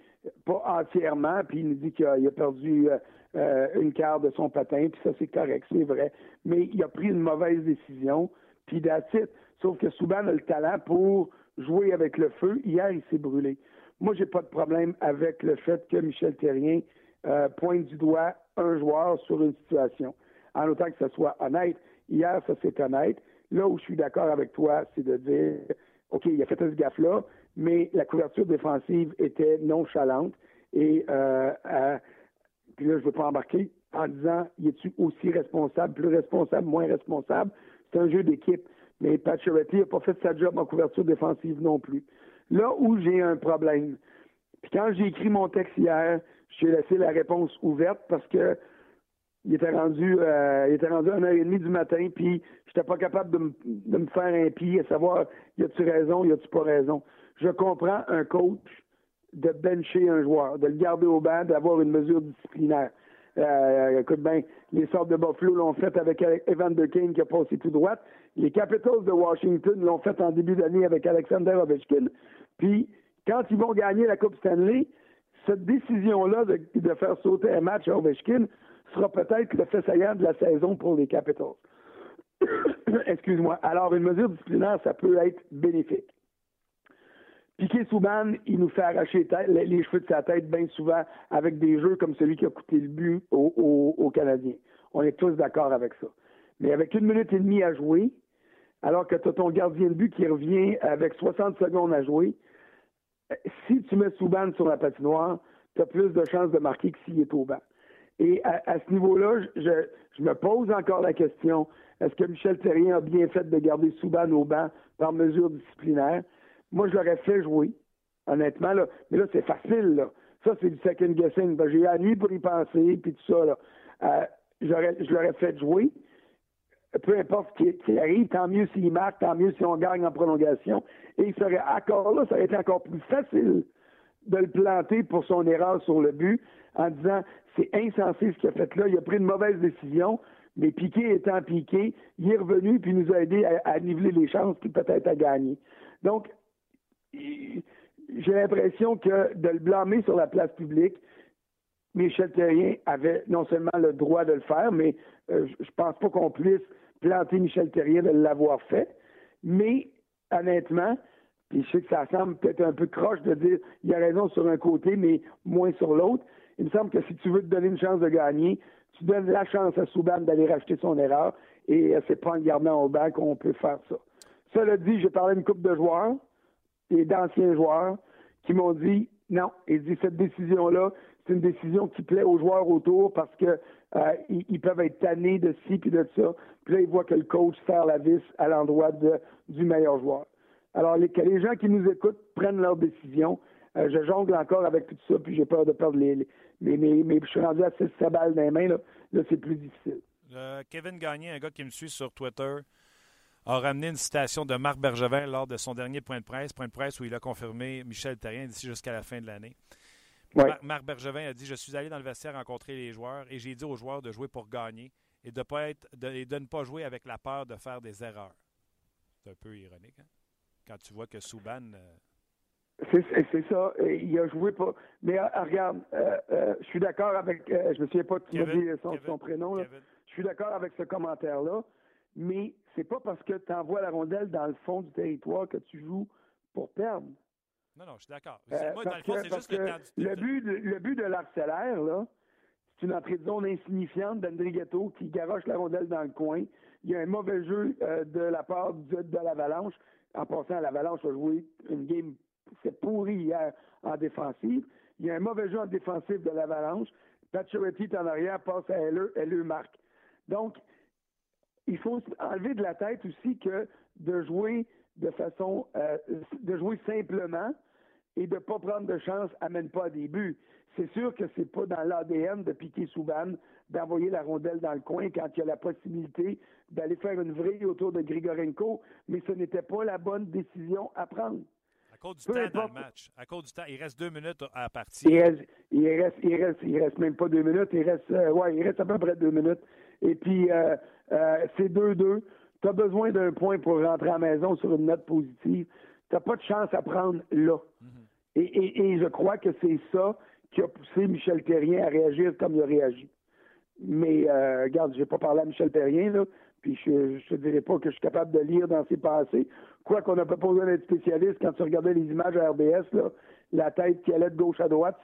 pas entièrement, puis il nous dit qu'il a, perdu euh, euh, une quart de son patin, puis ça, c'est correct, c'est vrai. Mais il a pris une mauvaise décision, puis d'attitude. Sauf que Souban a le talent pour jouer avec le feu. Hier, il s'est brûlé. Moi, j'ai pas de problème avec le fait que Michel Terrien euh, pointe du doigt un joueur sur une situation, en autant que ce soit honnête. Hier, ça c'est honnête. Là où je suis d'accord avec toi, c'est de dire, OK, il a fait ce gaffe-là, mais la couverture défensive était nonchalante. Et euh, puis là, je ne veux pas embarquer en disant, y es-tu aussi responsable, plus responsable, moins responsable? C'est un jeu d'équipe. Mais Pacioretty n'a pas fait sa job en couverture défensive non plus. Là où j'ai un problème, puis quand j'ai écrit mon texte hier, j'ai laissé la réponse ouverte parce que il était rendu euh, il était rendu à 1h30 du matin, puis j'étais pas capable de me, de me faire un pied à savoir y a-tu raison, y a-tu pas raison. Je comprends un coach de bencher un joueur, de le garder au banc, d'avoir une mesure disciplinaire. Euh, écoute bien, les sortes de Buffalo l'ont fait avec Evan Kane qui a passé tout droit. Les Capitals de Washington l'ont fait en début d'année avec Alexander Ovechkin. Puis, quand ils vont gagner la Coupe Stanley, cette décision-là de, faire sauter un match à Ovechkin sera peut-être le fait saillant de la saison pour les Capitals. (coughs) Excuse-moi. Alors, une mesure disciplinaire, ça peut être bénéfique. Piqué Souban, il nous fait arracher les cheveux de sa tête bien souvent avec des jeux comme celui qui a coûté le but aux, Canadiens. On est tous d'accord avec ça. Mais avec une minute et demie à jouer, alors que tu as ton gardien de but qui revient avec 60 secondes à jouer, si tu mets Souban sur la patinoire, tu as plus de chances de marquer que s'il est au banc. Et à, ce niveau-là, je, me pose encore la question, est-ce que Michel Terrien a bien fait de garder Souban au banc par mesure disciplinaire? Moi, je l'aurais fait jouer, honnêtement. Mais là, c'est facile. Là. Ça, c'est du second guessing. Ben, j'ai eu la nuit pour y penser, puis tout ça. Là. Euh, je l'aurais fait jouer. Peu importe ce qui, arrive, tant mieux s'il marque, tant mieux si on gagne en prolongation. Et il serait encore là, ça aurait été encore plus facile de le planter pour son erreur sur le but en disant c'est insensé ce qu'il a fait là, il a pris une mauvaise décision, mais Piqué étant Piqué, il est revenu puis nous a aidé à, niveler les chances puis peut-être à gagner. Donc, j'ai l'impression que de le blâmer sur la place publique, Michel Terrien avait non seulement le droit de le faire, mais euh, je pense pas qu'on puisse planter Michel Terrien de l'avoir fait. Mais honnêtement, puis je sais que ça semble peut-être un peu croche de dire il a raison sur un côté, mais moins sur l'autre. Il me semble que si tu veux te donner une chance de gagner, tu donnes la chance à Souban d'aller racheter son erreur, et c'est pas en gardant au banc qu'on peut faire ça. Cela dit, j'ai parlé d'une coupe de joueurs et d'anciens joueurs qui m'ont dit non. Il dit cette décision-là, c'est une décision qui plaît aux joueurs autour parce que euh, ils, peuvent être tannés de ci puis de ça. Puis là, ils voient que le coach serre la vis à l'endroit du meilleur joueur. Alors, les, que les gens qui nous écoutent prennent leur décision. Euh, je jongle encore avec tout ça, puis j'ai peur de perdre les, mais, mais, je suis rendu à 6 balles dans les mains. Là, là c'est plus difficile. Euh, Kevin Gagné, un gars qui me suit sur Twitter, a ramené une citation de Marc Bergevin lors de son dernier point de presse, point de presse où il a confirmé Michel Terrien d'ici jusqu'à la fin de l'année. Marc Bergevin a dit Je suis allé dans le vestiaire rencontrer les joueurs et j'ai dit aux joueurs de jouer pour gagner et de, pas être, de, et de ne pas jouer avec la peur de faire des erreurs. C'est un peu ironique, hein? Quand tu vois que Souban. Euh, c'est ça. Il a joué pas. Mais euh, regarde, euh, je suis d'accord avec. je me souviens pas de son, son, prénom. Là. Je suis d'accord avec ce commentaire-là mais c'est pas parce que tu envoies la rondelle dans le fond du territoire que tu joues pour perdre. Non, non, je suis d'accord. Euh, moi, dans le fond, c'est juste le temps du le but, de, le but de l'arcellaire, là, c'est une entrée de zone insignifiante d'Andrighetto qui garoche la rondelle dans le coin. Il y a un mauvais jeu euh, de la part de, de l'Avalanche. En passant, l'Avalanche a joué une game, c'est pourri hier en défensive. Il y a un mauvais jeu en défensive de l'Avalanche. Pacioretty est en arrière, passe à elle, elle marque. Donc, il faut enlever de la tête aussi que de jouer de façon, euh, de jouer simplement et de ne pas prendre de chance amène pas à des buts. C'est sûr que c'est pas dans l'ADN de Piquet Souban d'envoyer la rondelle dans le coin quand il y a la possibilité d'aller faire une vrille autour de Grigorenko, mais ce n'était pas la bonne décision à prendre. À cause du temps dans le match. À cause du temps. Il reste deux minutes à partir. Il reste, il reste, il reste, il reste même pas deux minutes. Il reste, euh, ouais, il reste à peu près deux minutes. Et puis, euh, euh, c'est 2-2. Tu as besoin d'un point pour rentrer à la maison sur une note positive. Tu n'as pas de chance à prendre là. Et, et, et, je crois que c'est ça qui a poussé Michel Terrien à réagir comme il a réagi. Mais euh, regarde, j'ai pas parlé à Michel Terrien, là, puis je ne te dirais pas que je suis capable de lire dans ses pensées. Quoi qu'on n'a pas besoin d'être spécialiste, quand tu regardais les images à RBS, là, la tête qui allait de gauche à droite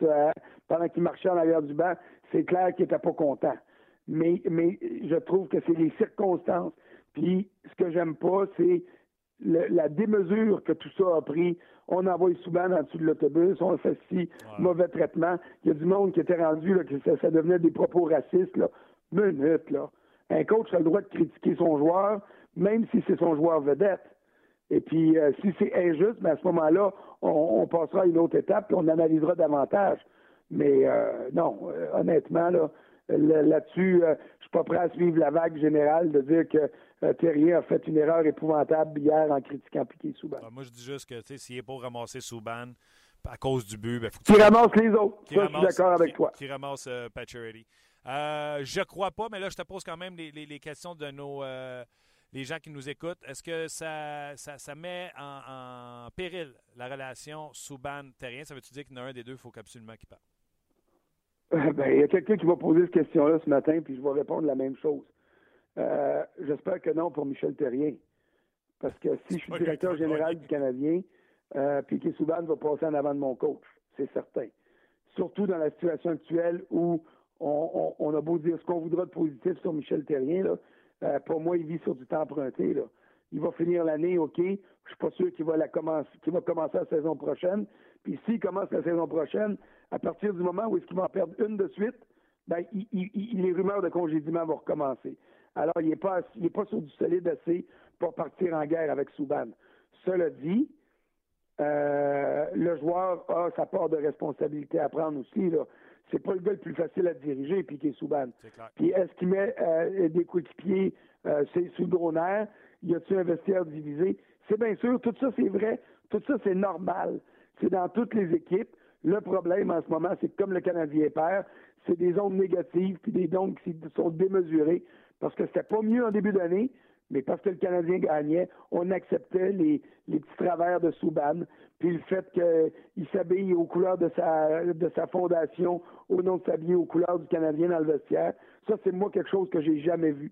pendant qu'il marchait en arrière du banc, c'est clair qu'il n'était pas content. Mais, mais je trouve que c'est les circonstances. Puis ce que j'aime pas, c'est la démesure que tout ça a pris. On envoie souvent en dessous de l'autobus, on fait si mauvais traitement. Il y a du monde qui était rendu là, que ça, devenait des propos racistes. Là. Minute, là. Un coach a le droit de critiquer son joueur, même si c'est son joueur vedette. Et puis, euh, si c'est injuste, mais ben, à ce moment-là, on, passera à une autre étape et on analysera davantage. Mais euh, non, euh, honnêtement, là, là-dessus, je suis pas prêt à suivre la vague générale de dire que euh, Terrien a fait une erreur épouvantable hier en critiquant Piquet Souban. Ah, moi, je dis juste que s'il est pour ramasser Souban à cause du but, ben, faut que tu... ramasse les autres. Ça, je suis d'accord avec toi. Qui ramasse euh, euh, je crois pas, mais là, je te pose quand même les, questions de nos les gens qui nous écoutent. Est-ce que ça, ça, met en, péril la relation Souban-Terrien? Ça veut-tu dire qu'il y en a un des deux, il faut absolument qu'il parle? (laughs) Ben, il y a quelqu'un qui va poser cette question-là ce matin, puis je vais répondre la même chose. Euh, j'espère que non pour Michel Terrien. Parce que si je suis directeur général du Canadien, euh, Piquet Souban va passer en avant de mon coach. C'est certain. Surtout dans la situation actuelle où on, a beau dire ce qu'on voudra de positif sur Michel Terrien. Là, euh, pour moi, il vit sur du temps emprunté. Là. Il va finir l'année, OK. Je suis pas sûr qu'il va, la commencer, qu'il va commencer la saison prochaine. Puis s'il commence la saison prochaine, à partir du moment où est-ce qu'il va en perdre une de suite, ben, les rumeurs de congédiement vont recommencer. Alors, il n'est pas, pas sur du solide assez pour partir en guerre avec Souban. Cela dit, euh, le joueur a sa part de responsabilité à prendre aussi. Là. C'est pas le gars le plus facile à diriger, Piquet Souban. Puis est-ce qu'il met euh, des coéquipiers euh, sous le gros nerf? Y a-t-il un vestiaire divisé? C'est bien sûr, tout ça c'est vrai, tout ça c'est normal. C'est dans toutes les équipes. Le problème en ce moment, c'est que comme le Canadien perd, c'est des ondes négatives puis des ondes qui sont démesurées parce que c'était pas mieux en début d'année, mais parce que le Canadien gagnait, on acceptait les, petits travers de Souban, puis le fait qu'il s'habille aux couleurs de sa, fondation, au nom de s'habiller aux couleurs du Canadien dans le vestiaire. Ça, c'est moi quelque chose que j'ai jamais vu.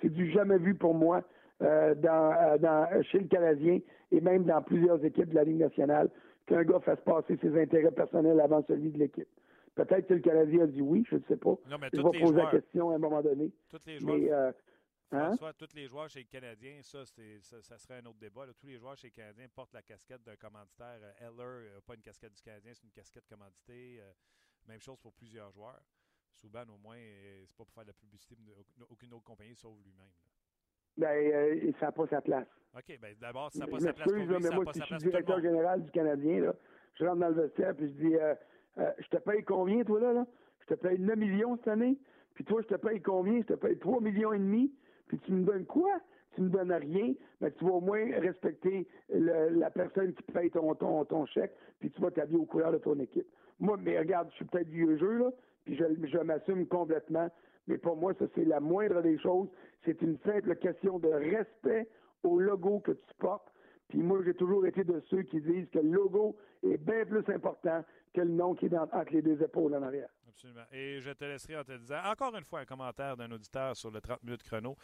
C'est du jamais vu pour moi euh, euh, dans, chez le Canadien et même dans plusieurs équipes de la Ligue nationale qu'un gars fasse passer ses intérêts personnels avant celui de l'équipe. Peut-être que le Canadien a dit oui, je ne sais pas. Non, mais je vais poser la question à un moment donné. Tous les joueurs. Mais, euh, hein? François, tous les joueurs chez le Canadien, ça, ça, ça, serait un autre débat. Tous les joueurs chez le Canadien portent la casquette d'un commanditaire. Euh, Eller n'a pas une casquette du Canadien, c'est une casquette commanditée. Euh, même chose pour plusieurs joueurs. Souban, au moins, c'est pas pour faire de la publicité aucune autre compagnie sauf lui-même. Ben, euh, ça n'a pas sa place. OK, ben d'abord, ça n'a pas sa place pour lui, mais ça moi, pas si sa je suis directeur général du Canadien, là, je rentre dans le vestiaire puis je dis euh, euh, je te paye combien, toi, là, là? Je te paye 9 millions cette année, puis toi, je te paye combien? Je te paye 3 millions et demi, puis tu me donnes quoi? Tu me donnes rien, mais tu vas au moins respecter la personne qui paye ton, ton, ton chèque, puis tu vas t'habiller aux couleurs de ton équipe. Moi, mais regarde, je suis peut-être vieux jeu, là, puis je, je m'assume complètement, mais pour moi, ça, c'est la moindre des choses. C'est une simple question de respect au logo que tu portes, puis moi, j'ai toujours été de ceux qui disent que le logo est bien plus important que le nom qui est dans, entre les deux épaules en arrière. Absolument. Et je te laisserai en te disant, encore une fois, un commentaire d'un auditeur sur le 30 minutes chrono.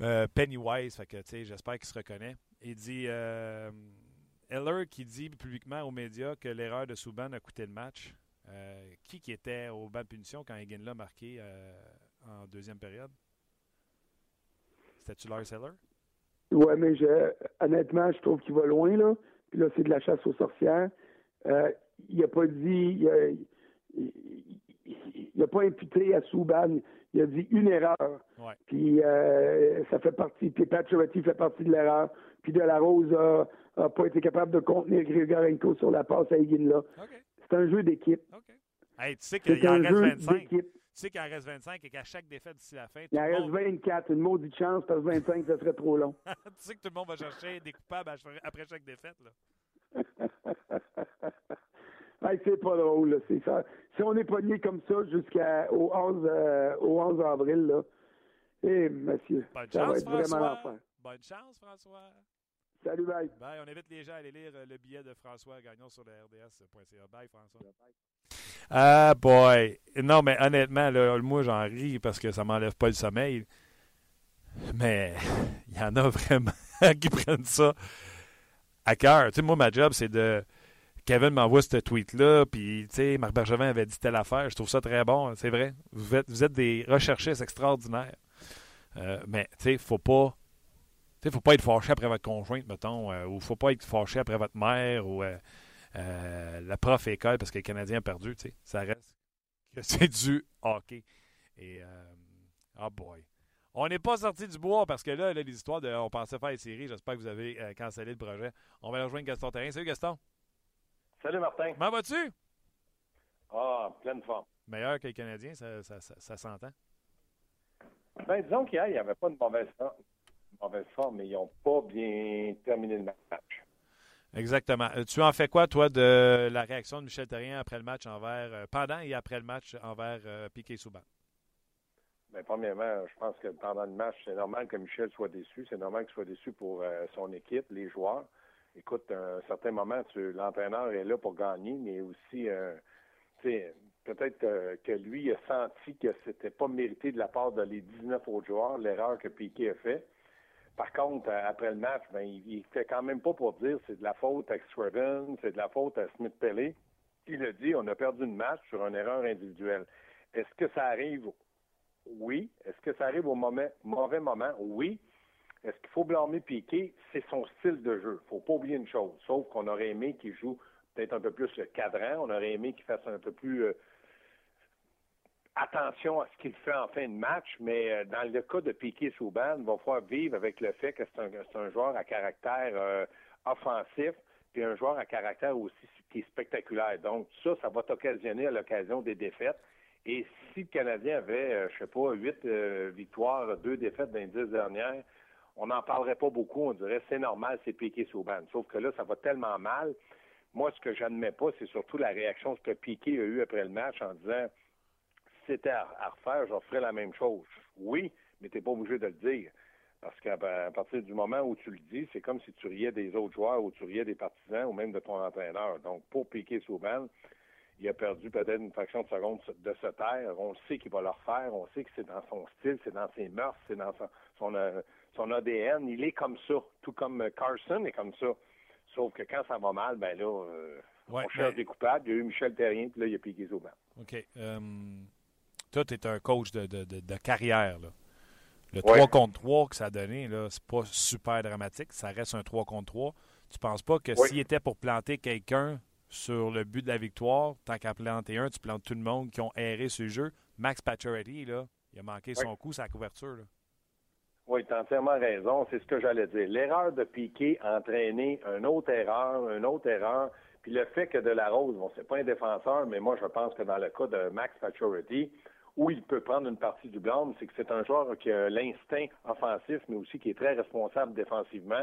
Euh, Pennywise, fait que, j'espère qu'il se reconnaît. Il dit euh, Heller qui dit publiquement aux médias que l'erreur de Souban a coûté le match. Euh, qui qui était au banc de punition quand Egan l'a marqué en deuxième période? C'était-tu Lars Heller? Ouais, mais je, honnêtement, je trouve qu'il va loin, là. Puis là, c'est de la chasse aux sorcières. Euh, il n'a pas dit. Il n'a pas imputé à Souban. Il a dit une erreur. Puis euh, ça fait partie. Puis Pacioretty fait partie de l'erreur. Puis De La Rose n'a pas été capable de contenir Grigorenko sur la passe à Higuin là. C'est un jeu d'équipe. Hey, tu sais qu'il C'est en un reste jeu 25. Tu sais qu'il en reste 25 et qu'à chaque défaite d'ici la fin, Il en reste monde- 24. Une maudite chance, parce que 25, ça serait trop long. (laughs) tu sais que tout le monde va chercher des coupables après chaque défaite. Là. (laughs) Hey, c'est pas drôle, là. C'est ça. Si on est pogné comme ça jusqu'au 11, euh, au 11 avril, là, eh, monsieur, Bonne ça va être vraiment François. l'enfer. Bonne chance, François. Salut, bye. Bye. On invite les gens à aller lire euh, le billet de François Gagnon sur le RDS.ca. Bye, François. Ah, boy. Non, mais honnêtement, là, moi, j'en ris parce que ça m'enlève pas le sommeil. Mais il y en a (laughs) vraiment qui prennent ça à cœur. Tu sais, moi, ma job, c'est de. Kevin m'envoie ce tweet-là, puis, tu sais, Marc Bergevin avait dit telle affaire. Je trouve ça très bon, c'est vrai. Vous êtes, vous êtes des recherchistes extraordinaires. Euh, mais, tu sais, faut pas. Tu sais, faut pas être fâché après votre conjointe, mettons, euh, ou faut pas être fâché après votre mère, ou euh, euh, la prof école parce que le Canadien a perdu. Ça reste que (laughs) c'est du hockey. Et, oh boy. On n'est pas sorti du bois parce que là, là, les histoires de. On pensait faire les séries. J'espère que vous avez cancellé le projet. On va aller rejoindre Gaston Terrain. Salut Gaston. Salut Martin. Comment vas-tu? Ah, pleine forme. Meilleur que les Canadiens, ça, ça, ça, ça s'entend. Ben, disons qu'hier, il n'y avait pas de mauvaise forme, mauvaise forme, mais ils n'ont pas bien terminé le match. Exactement. Euh, Tu en fais quoi, toi, de la réaction de Michel Terrien après le match envers. euh, pendant et après le match envers euh, Piquet Souban? Ben, premièrement, je pense que pendant le match, c'est normal que Michel soit déçu. C'est normal qu'il soit déçu pour euh, son équipe, les joueurs. Écoute, à un certain moment, tu- l'entraîneur est là pour gagner, mais aussi, euh, tu sais, peut-être euh, que lui a senti que c'était pas mérité de la part de les 19 autres joueurs, l'erreur que Piquet a fait. Par contre, euh, après le match, ben, il, il fait quand même pas pour dire c'est de la faute à Scriven, c'est de la faute à Smith Pellet. Il a dit on a perdu une match sur une erreur individuelle. Est-ce que ça arrive? Oui. Est-ce que ça arrive au moment, mauvais moment? Oui. Est-ce qu'il faut blâmer Piquet? C'est son style de jeu. faut pas oublier une chose. Sauf qu'on aurait aimé qu'il joue peut-être un peu plus le cadran. On aurait aimé qu'il fasse un peu plus euh, attention à ce qu'il fait en fin de match. Mais euh, dans le cas de Piquet Souban, il va falloir vivre avec le fait que c'est un, joueur à caractère euh, offensif puis un joueur à caractère aussi qui est spectaculaire. Donc, ça, ça va t'occasionner à l'occasion des défaites. Et si le Canadien avait, euh, je sais pas, huit victoires, deux défaites dans les dix dernières, on n'en parlerait pas beaucoup. On dirait c'est normal, c'est Piqué Souban. Sauf que là, ça va tellement mal. Moi, ce que j'admets pas, c'est surtout la réaction que Piqué a eue après le match en disant c'était à, à refaire, je referais la même chose. Oui, mais tu n'es pas obligé de le dire. Parce qu'à à partir du moment où tu le dis, c'est comme si tu riais des autres joueurs ou tu riais des partisans ou même de ton entraîneur. Donc, pour Piqué Souban, il a perdu peut-être une fraction de seconde de se taire. On sait qu'il va le refaire. On sait que c'est dans son style, c'est dans ses mœurs, c'est dans son, son, euh, son ADN. Il est comme ça, tout comme euh, Carson est comme ça. Sauf que quand ça va mal, ben là, euh, Ouais, on cherche mais- des coupables. Il y a eu Michel Terrien, puis là, il y a Piqué Souban. OK. Euh, toi, tu es un coach de, de- de- de carrière. Là. Le Ouais. 3 contre 3 que ça a donné, c'est pas super dramatique. Ça reste un 3 contre 3. Tu penses pas que s'il était pour planter quelqu'un sur le but de la victoire, tant qu'à planter un, tu plantes tout le monde qui ont erré ce jeu. Max Pacioretty, là, il a manqué son coup, sa couverture. là. Oui, tu as entièrement raison. C'est ce que j'allais dire. L'erreur de Piqué a entraîné une autre erreur, une autre erreur. Puis le fait que De La Rose, bon, c'est pas un défenseur, mais moi, je pense que dans le cas de Max Pacioretty, où il peut prendre une partie du blâme, c'est que c'est un joueur qui a l'instinct offensif, mais aussi qui est très responsable défensivement.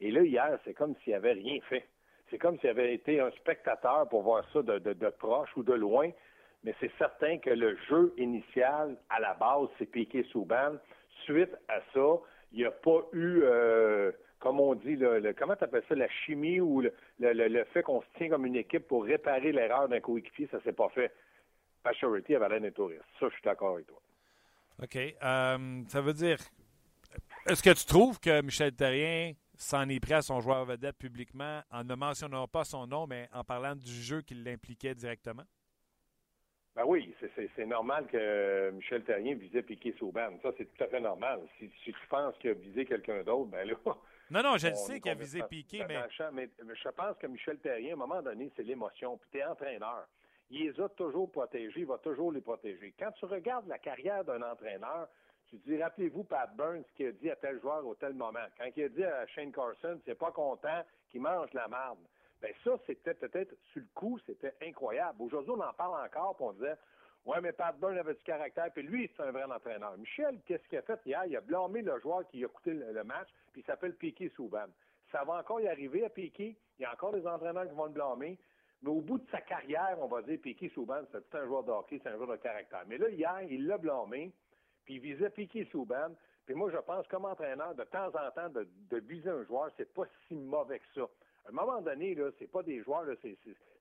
Et là, hier, c'est comme s'il avait rien fait. C'est comme s'il avait été un spectateur pour voir ça de, de- de proche ou de loin. Mais c'est certain que le jeu initial, à la base, c'est Piqué Souban. Suite à ça, il n'y a pas eu, euh, comme on dit, le, comment tu appelles ça, la chimie ou le, le- le- le fait qu'on se tient comme une équipe pour réparer l'erreur d'un coéquipier, ça s'est pas fait. Pacioretty avait l'air d'un touriste. Ça, je suis d'accord avec toi. OK. Euh, ça veut dire. Est-ce que tu trouves que Michel Terrien s'en est pris à son joueur vedette publiquement en ne mentionnant pas son nom, mais en parlant du jeu qui l'impliquait directement? Ben oui, c'est- normal que Michel Terrien visait Piqué Souban. Ça, c'est tout à fait normal. Si, si tu penses qu'il a visé quelqu'un d'autre, ben là. (laughs) Non, non, je le sais qu'il a visé Piqué, mais. mais je pense que Michel Terrien, à un moment donné, c'est l'émotion. Puis tu es entraîneur. Il les a toujours protégés, il va toujours les protéger. Quand tu regardes la carrière d'un entraîneur, tu dis, rappelez-vous Pat Burns qui a dit à tel joueur au tel moment. Quand il a dit à Shane Carson, c'est pas content qu'il mange la marde. Ben ça, c'était peut-être sur le coup, c'était incroyable. Aujourd'hui, on en parle encore, puis on disait Ouais, mais Pat Byrne avait du caractère, puis lui, c'est un vrai entraîneur. Michel, qu'est-ce qu'il a fait hier? Il a blâmé le joueur qui a coûté le, match, puis il s'appelle Piquet Souban. Ça va encore y arriver à Piquet. Il y a encore des entraîneurs qui vont le blâmer. Mais au bout de sa carrière, on va dire Piquet Souban, c'est un joueur de hockey, c'est un joueur de caractère. Mais là, hier, il l'a blâmé, puis il visait Piquet Souban. Puis moi, je pense, comme entraîneur, de temps en temps, de, viser un joueur, c'est pas si mauvais que ça. À un moment donné, là, c'est pas des joueurs,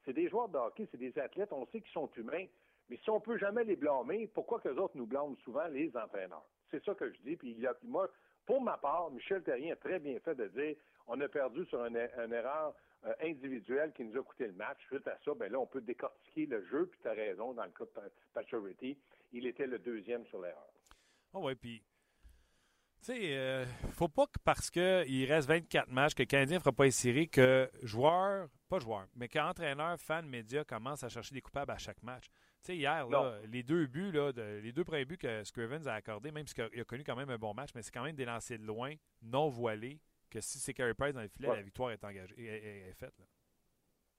c'est des joueurs de hockey, c'est des athlètes, on sait qu'ils sont humains. Mais si on peut jamais les blâmer, pourquoi que les autres nous blâment souvent les entraîneurs? C'est ça que je dis. Puis moi, pour ma part, Michel Terrien a très bien fait de dire on a perdu sur une, erreur euh, individuelle qui nous a coûté le match. Suite à ça, ben là, on peut décortiquer le jeu, puis tu as raison, dans le cas de Paturity, il était le deuxième sur l'erreur. Oh oui, puis tu sais, euh, faut pas que parce qu'il reste 24 matchs, que le Canadien ne fera pas les séries, que joueurs, pas joueurs, mais qu'entraîneurs, fans, médias commencent à chercher des coupables à chaque match. Tu sais, hier, les deux buts, là, les deux premiers buts que Scrivens a accordés, même s'il a connu quand même un bon match, mais c'est quand même des lancers de loin, non voilés, que si c'est Carey Price dans le filet, la victoire est engagée, est, faite.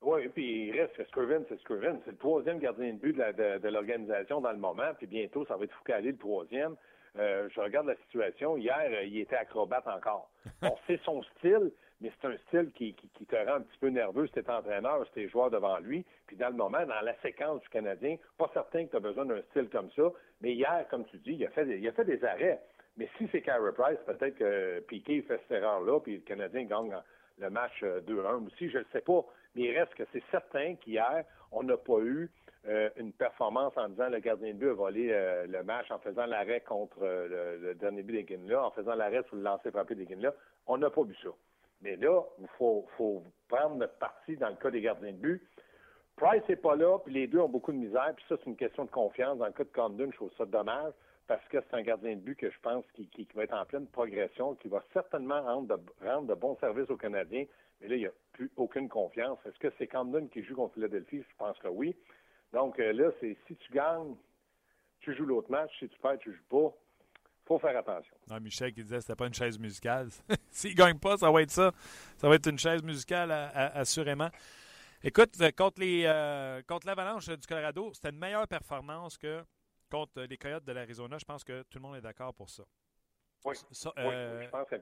Oui, puis il reste que Scrivens, c'est Scrivens. C'est le troisième gardien de but de l'organisation dans le moment, puis bientôt, ça va être Foucault le troisième. Euh, je regarde la situation. Hier, euh, il était acrobate encore. (laughs) On sait son style, mais c'est un style qui, te rend un petit peu nerveux si tu entraîneur, si tu joueur devant lui. Puis dans le moment, dans la séquence du Canadien, pas certain que tu as besoin d'un style comme ça. Mais hier, comme tu dis, il a fait, il a fait des arrêts. Mais si c'est Carey Price, peut-être que Piquet fait cette erreur-là, puis le Canadien gagne le match 2-1 euh, aussi, je ne sais pas. Mais il reste que c'est certain qu'hier, on n'a pas eu euh, une performance en disant le gardien de but a volé euh, le match en faisant l'arrêt contre le, dernier but des là en faisant l'arrêt sur le lancer frappé des là On n'a pas vu ça. Mais là, il faut, prendre notre parti dans le cas des gardiens de but. Price n'est pas là, puis les deux ont beaucoup de misère, puis ça, c'est une question de confiance. Dans le cas de Condon, je trouve ça dommage, parce que c'est un gardien de but que je pense qui, va être en pleine progression, qui va certainement rendre de, bons services aux Canadiens. Mais là, il n'y a plus aucune confiance. Est-ce que c'est Condon qui joue contre Philadelphie? Je pense que oui. Donc euh, là, c'est si tu gagnes, tu joues l'autre match. Si tu perds, tu joues pas. faut faire attention. Non, Michel qui disait que c'était pas une chaise musicale. (laughs) S'il ne gagne pas, ça va être ça. Ça va être une chaise musicale, assurément. Écoute, euh, euh, contre l'Avalanche du Colorado, c'était une meilleure performance que contre les Coyotes de l'Arizona. Je pense que tout le monde est d'accord pour ça. Oui, je pense que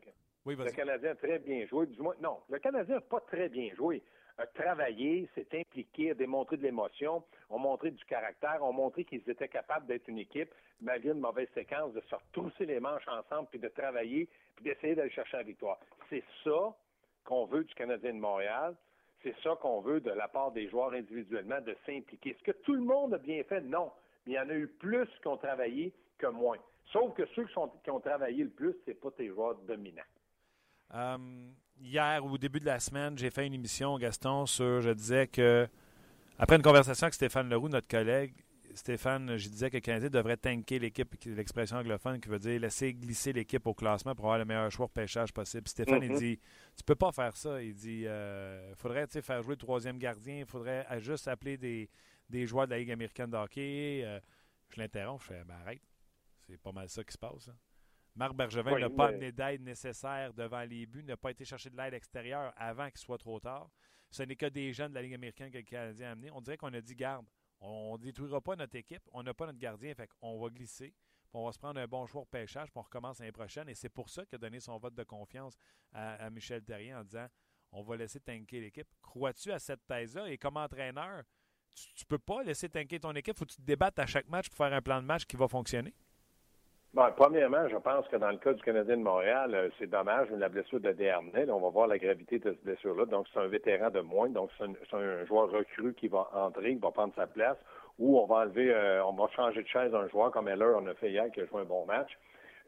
oui, le Canadien a très bien joué. Du moins, non, le Canadien n'a pas très bien joué a travaillé, s'est impliqué, a démontré de l'émotion, ont montré du caractère, ont montré qu'ils étaient capables d'être une équipe, malgré une mauvaise séquence, de se retrousser les manches ensemble, puis de travailler, puis d'essayer d'aller chercher la victoire. C'est ça qu'on veut du Canadien de Montréal. C'est ça qu'on veut de la part des joueurs individuellement, de s'impliquer. Est-ce que tout le monde a bien fait? Non. Mais il y en a eu plus qui ont travaillé que moins. Sauf que ceux qui, ont travaillé le plus, ce pas tes joueurs dominants. Euh, hier, au début de la semaine, j'ai fait une émission, Gaston, sur. Je disais que, après une conversation avec Stéphane Leroux, notre collègue, Stéphane, je disais que le Canadien devrait tanker l'équipe, l'expression anglophone qui veut dire laisser glisser l'équipe au classement pour avoir le meilleur choix de pêchage possible. Stéphane, il mm-hmm. dit Tu peux pas faire ça. Il dit Il euh, faudrait faire jouer le troisième gardien, il faudrait juste appeler des, joueurs de la Ligue américaine de hockey. Euh, je l'interromps, je fais ben, arrête. C'est pas mal ça qui se passe. Hein. Marc Bergevin n'a pas amené d'aide nécessaire devant les buts, n'a pas été chercher de l'aide extérieure avant qu'il soit trop tard. Ce n'est que des jeunes de la Ligue américaine que le Canadien a amené. On dirait qu'on a dit garde, on ne détruira pas notre équipe, on n'a pas notre gardien, fait on va glisser, on va se prendre un bon choix de pêchage, puis on recommence l'année prochaine. Et c'est pour ça qu'il a donné son vote de confiance à, Michel Terrien en disant on va laisser tanker l'équipe. Crois-tu à cette thèse-là? Et comme entraîneur, tu ne peux pas laisser tanker ton équipe, faut que tu te débattes à chaque match pour faire un plan de match qui va fonctionner. Bon, premièrement, je pense que dans le cas du Canadien de Montréal, euh, c'est dommage, la blessure de Dernay. On va voir la gravité de cette blessure-là. Donc, c'est un vétéran de moins. Donc, c'est un, joueur recru qui va entrer, qui va prendre sa place. Ou on va enlever, euh, on va changer de chaise un joueur comme Heller, on a fait hier, qui a joué un bon match.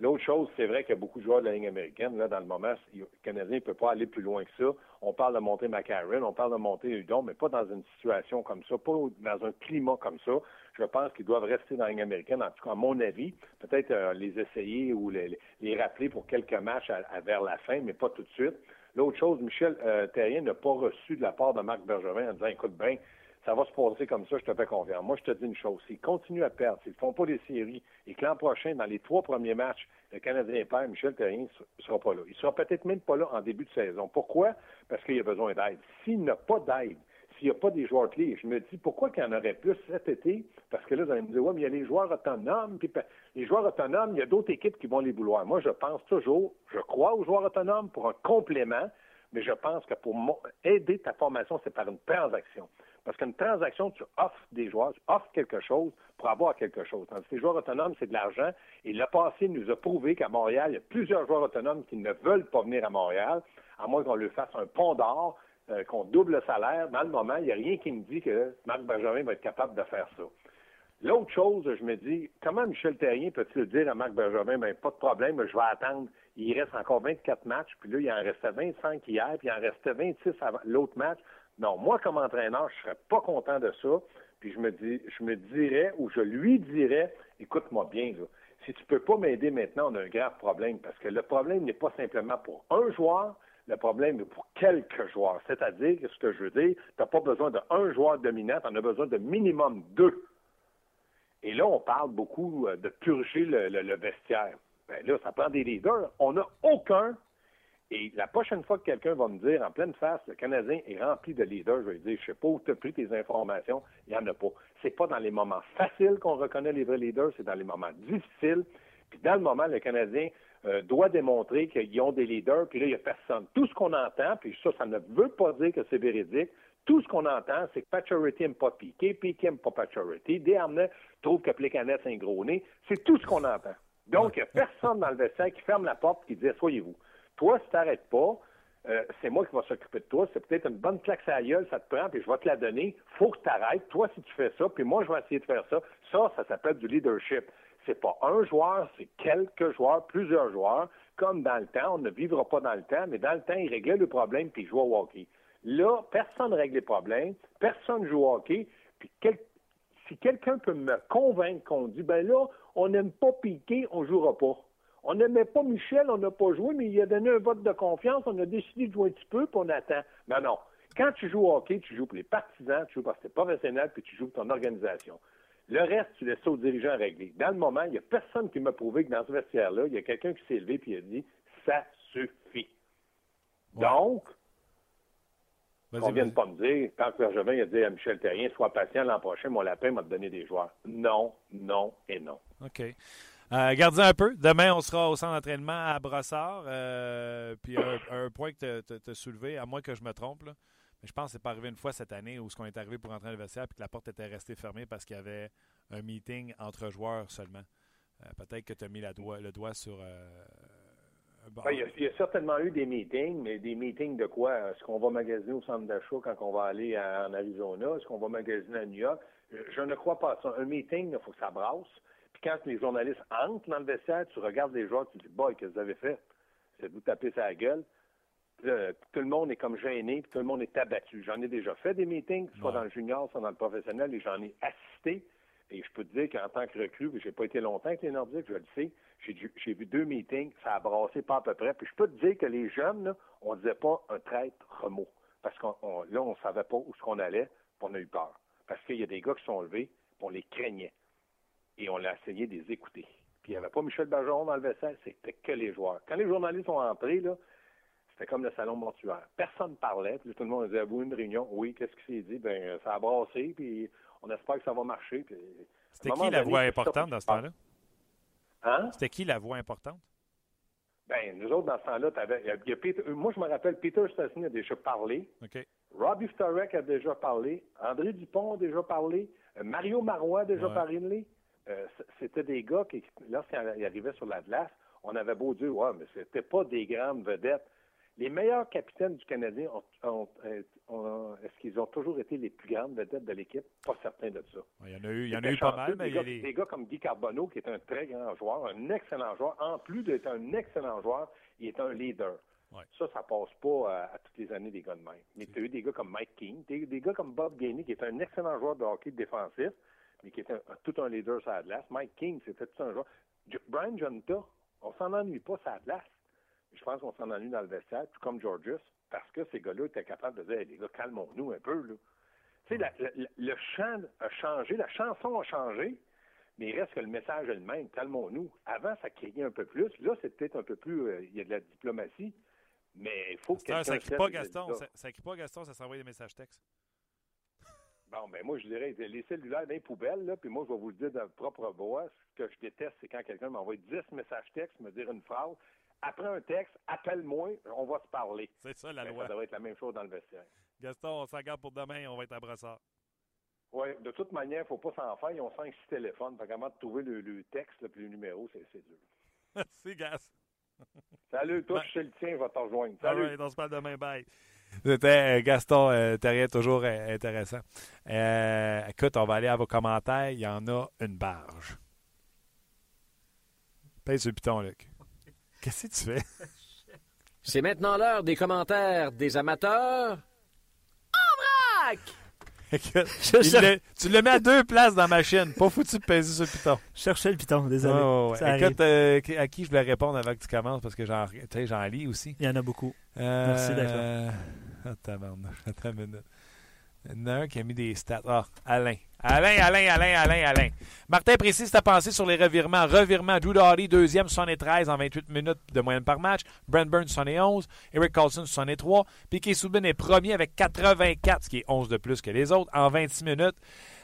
L'autre chose, c'est vrai qu'il y a beaucoup de joueurs de la Ligue américaine. Là, dans le moment, le Canadien ne peut pas aller plus loin que ça. On parle de monter McCarron, on parle de monter Udon, mais pas dans une situation comme ça, pas dans un climat comme ça. Je pense qu'ils doivent rester dans la Ligue américaine, en tout cas, à mon avis. Peut-être euh, les essayer ou les, rappeler pour quelques matchs à, vers la fin, mais pas tout de suite. L'autre chose, Michel euh, n'a pas reçu de la part de Marc Bergevin en disant, écoute bien, ça va se passer comme ça, je te fais confiance. Moi, je te dis une chose, s'ils continuent à perdre, s'ils ne font pas des séries, et que l'an prochain, dans les trois premiers matchs, le Canadien perd, Michel Terrien ne sera pas là. Il ne sera peut-être même pas là en début de saison. Pourquoi? Parce qu'il a besoin d'aide. S'il n'a pas d'aide, s'il n'y a pas des joueurs clés, je me dis pourquoi qu'il y en aurait plus cet été? Parce que là, vous allez me dire, ouais, mais il y a les joueurs autonomes, puis les joueurs autonomes, il y a d'autres équipes qui vont les vouloir. Moi, je pense toujours, je crois aux joueurs autonomes pour un complément, mais je pense que pour aider ta formation, c'est par une transaction. Parce qu'une transaction, tu offres des joueurs, tu offres quelque chose pour avoir quelque chose. Tandis que les joueurs autonomes, c'est de l'argent. Et le passé nous a prouvé qu'à Montréal, il y a plusieurs joueurs autonomes qui ne veulent pas venir à Montréal, à moins qu'on leur fasse un pont d'or, euh, qu'on double le salaire. Dans le moment, il n'y a rien qui me dit que Marc Benjamin va être capable de faire ça. L'autre chose, je me dis, comment Michel Terrien peut-il dire à Marc Benjamin, ben, pas de problème, je vais attendre. Il reste encore 24 matchs, puis là, il en restait 25 hier, puis il en restait 26 avant l'autre match. Non, moi, comme entraîneur, je serais pas content de ça. Puis je me dis, je me dirais, ou je lui dirais, écoute-moi bien, là, si tu peux pas m'aider maintenant, on a un grave problème. Parce que le problème n'est pas simplement pour un joueur, le problème est pour quelques joueurs. C'est-à-dire, ce que je veux dire, tu n'as pas besoin d'un joueur dominant, tu en as besoin de minimum deux. Et là, on parle beaucoup euh, de purger le, vestiaire. Ben là, ça prend des leaders. On n'a aucun et la prochaine fois que quelqu'un va me dire en pleine face, le Canadien est rempli de leaders, je vais dire, je sais pas où tu as pris tes informations, il n'y en a pas. C'est pas dans les moments faciles qu'on reconnaît les vrais leaders, c'est dans les moments difficiles. Puis dans le moment, le Canadien euh, doit démontrer qu'ils ont des leaders, puis là, il n'y a personne. Tout ce qu'on entend, puis ça, ça ne veut pas dire que c'est véridique, tout ce qu'on entend, c'est que Pacioretty n'aime pas Piqué, Piqué n'aime pas Pacioretty, Desharnais trouve que Plekanec c'est un gros nez. C'est tout ce qu'on entend. Donc, il n'y a personne dans le vestiaire qui ferme la porte et qui dit « Soyez-vous ». Toi, si tu n'arrêtes pas, euh, c'est moi qui vais s'occuper de toi. C'est peut-être une bonne claque à la gueule, ça te prend, puis je vais te la donner. faut que tu arrêtes. Toi, si tu fais ça, puis moi, je vais essayer de faire ça. Ça, ça s'appelle du leadership. C'est pas un joueur, c'est quelques joueurs, plusieurs joueurs. Comme dans le temps, on ne vivra pas dans le temps, mais dans le temps, ils réglaient le problème puis ils jouaient au hockey. Là, personne ne règle les problèmes, personne joue au hockey, puis si quelqu'un peut me convaincre qu'on dit, ben là, on n'aime pas piquer, on jouera pas. On n'aimait pas Michel, on n'a pas joué, mais il a donné un vote de confiance, on a décidé de jouer un petit peu, puis on attend. Non, non. Quand tu joues au hockey, tu joues pour les partisans, tu joues parce que es professionnel, puis tu joues pour ton organisation. Le reste, tu laisses ça aux dirigeants régler. Dans le moment, il n'y a personne qui m'a prouvé que dans ce vestiaire-là, il y a quelqu'un qui s'est levé et a dit ça suffit. Donc, on ne vient pas me dire, quand Bergevin a dit à Michel Terrien, sois patient, l'an prochain, mon lapin m'a donné des joueurs. Non, non et non. OK. Euh, gardez un peu. Demain, on sera au centre d'entraînement à Brossard. Euh, puis un, point que tu as, soulevé, à moins que je me trompe, mais je pense que c'est pas arrivé une fois cette année où ce qu'on est arrivé pour entrer dans le vestiaire et que la porte était restée fermée parce qu'il y avait un meeting entre joueurs seulement. Euh, peut-être que tu as mis le doigt sur. Ben, il, y a, certainement eu des meetings, mais des meetings de quoi? Est-ce qu'on va magasiner au centre d'achat quand on va aller en Arizona? Est-ce qu'on va magasiner à New York? Je, ne crois pas ça. Un meeting, il faut que ça brasse quand les journalistes entrent dans le vestiaire, tu regardes les joueurs, tu te dis, boy, qu'est-ce que vous avez fait? C'est vous taper sa gueule? tout le monde est comme gêné, puis tout le monde est abattu. J'en ai déjà fait des meetings, soit dans le junior, soit dans le professionnel, et j'en ai assisté. Et je peux te dire qu'en tant que recrue, j'ai pas été longtemps avec les Nordiques, je le sais, j'ai vu deux meetings, ça a brassé pas à peu près. Puis je peux te dire que les jeunes, là, on disait pas un traître remot. Parce qu'on là, on savait pas où ce qu'on allait, puis on a eu peur. Parce qu'il y a des gars qui sont levés, puis on les craignait et on l'a essayé de les écouter. Puis il n'y avait pas Michel Bergeron dans le vaisselle, c'était que les joueurs. Quand les journalistes sont entrés, là, c'était comme le salon mortuaire. Personne ne parlait, puis tout le monde disait, vous, une réunion, oui, qu'est-ce qui s'est dit? Ben, ça a brassé, puis on espère que ça va marcher. C'était qui la voix importante dans ce temps-là? Hein? C'était qui la voix importante? Ben, nous autres, dans ce temps-là, moi, je me rappelle, Peter Stastny a déjà parlé. OK. Robbie Starek a déjà parlé. André Dupont a déjà parlé. Euh, Mario Marois a déjà parlé. Euh, c'était des gars qui, lorsqu'ils arrivaient sur la glace, on avait beau dire, ouais, mais c'était pas des grandes vedettes. Les meilleurs capitaines du Canadien, ont, euh, est-ce qu'ils ont toujours été les plus grandes vedettes de l'équipe? Pas certain de ça. Il y en a eu, il y en a eu pas mal. Mais des, gars, des gars comme Guy Carbonneau, qui est un très grand joueur, un excellent joueur. En plus d'être un excellent joueur, il est un leader. Ça, ça passe pas euh, à, toutes les années des gars de même. Mais tu as eu des gars comme Mike King, des, des gars comme Bob Gainey, qui est un excellent joueur de hockey défensif, mais qui était tout un leader sur la glace. Mike King, c'était tout un joueur. Brian Jonta, on s'en ennuie pas sur la glace. Je pense qu'on s'en ennuie dans le vestiaire, tout comme Georges, parce que ces gars-là étaient capables de dire les gars, calmons-nous un peu. Là. Tu sais, le chant a changé, la chanson a changé, mais il reste que le message est le même. Calmons-nous. Avant, ça criait un peu plus. Là, c'est peut-être un peu plus. euh, Il y a de la diplomatie. Mais il faut que Ça, quelqu'un ça crie cesse pas Gaston. ça. Ça, ça crie pas Gaston, ça s'envoie des messages textes. Bon, ben moi, je dirais, les cellulaires dans les poubelles, là, puis moi, je vais vous le dire de propre voix. Ce que je déteste, c'est quand quelqu'un m'envoie 10 messages textes, me dire une phrase. Après un texte, appelle-moi, on va se parler. C'est ça la Ben, loi. ça devrait être la même chose dans le vestiaire. Gaston, on s'en garde pour demain, on va être à brossard. Oui, de toute manière, il ne faut pas s'en faire. Ils ont cinq, six téléphones. Fait de trouver le, le texte et le numéro, c'est dur. (laughs) Merci, Gas. Salut, toi, Ben- je sais le tien, je vais te rejoindre. All Salut. right, on se parle demain. Bye. C'était euh, Gaston euh, Terrien, toujours euh, intéressant. Euh, écoute, on va aller à vos commentaires. Il y en a une barge. Paye sur le piton, Luc. Qu'est-ce que tu fais? (laughs) C'est maintenant l'heure des commentaires des amateurs. En vrac! Le- tu le mets à deux places dans ma chaîne. Pas foutu de peser sur le piton. Je cherchais le piton, désolé. Ouais. Écoute, euh, à qui je voulais répondre avant que tu commences parce que j'en lis aussi. Il y en a beaucoup. Euh, Merci d'être là. Attends, attends une minute. Il y en a un qui a mis des stats. Ah, Alain. Alain, Alain, Alain, Alain, Alain. Martin précise ta pensée sur les revirements. Revirement, Drew Doughty, deuxième, 73 en 28 minutes de moyenne par match. Brent Burns, 71. Eric Carlson, 63. Piquet Subban est premier avec 84, ce qui est 11 de plus que les autres, en 26 minutes.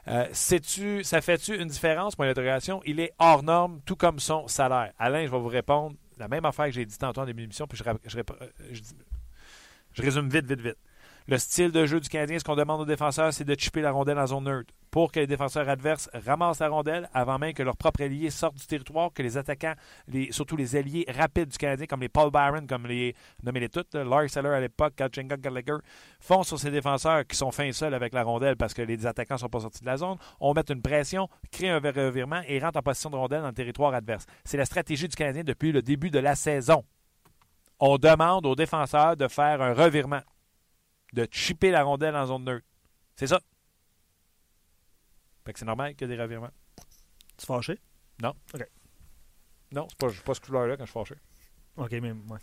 Euh, sais-tu, ça fait-tu une différence, point d'interrogation? Il est hors norme, tout comme son salaire. Alain, je vais vous répondre la même affaire que j'ai dit tantôt en début d'émission, puis je, je euh, je résume vite, vite, vite. Le style de jeu du Canadien, ce qu'on demande aux défenseurs, c'est de chipper la rondelle en zone neutre pour que les défenseurs adverses ramassent la rondelle avant même que leur propre allié sorte du territoire, que les attaquants, surtout les alliés rapides du Canadien, comme les Paul Byron, comme les, nommez-les toutes, Lars Eller à l'époque, Kachenga Gallagher, font sur ces défenseurs qui sont fins seuls avec la rondelle parce que les attaquants ne sont pas sortis de la zone. On met une pression, crée un revirement et rentre en position de rondelle dans le territoire adverse. C'est la stratégie du Canadien depuis le début de la saison. On demande aux défenseurs de faire un revirement de chipper la rondelle en zone neutre. C'est ça. Fait que c'est normal qu'il y ait des revirements. Tu fâché? Non, c'est pas, je suis pas ce couleur-là quand je suis fâché. OK, mais ouais.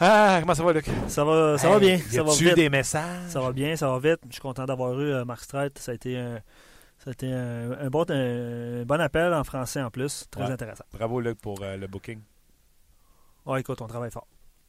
Ah, comment ça va, Luc? Ça va, ça va bien. y Ça va vite. des messages? Ça va bien, ça va vite. Je suis content d'avoir eu euh, Mark Streit. Ça a été un, ça a été un, un bon, un bon appel en français en plus. Très Ouais. intéressant. Bravo, Luc, pour euh, le booking. Ouais, écoute, on travaille fort.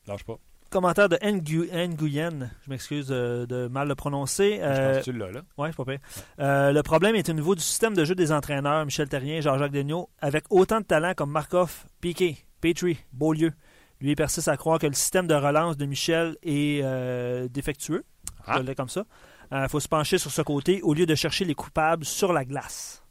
Lâche pas. Commentaire de Nguyen, je m'excuse euh, de mal le prononcer. Je Euh, pense que tu l'as, là. C'est pas pire. Euh, le problème est au niveau du système de jeu des entraîneurs, Michel Terrien, Jean-Jacques Degnaud, avec autant de talent comme Markov, Piquet, Petrie, Beaulieu. Lui, il persiste à croire que le système de relance de Michel est euh, défectueux. Ah. Je le comme ça. Il faut se pencher sur ce côté au lieu de chercher les coupables sur la glace.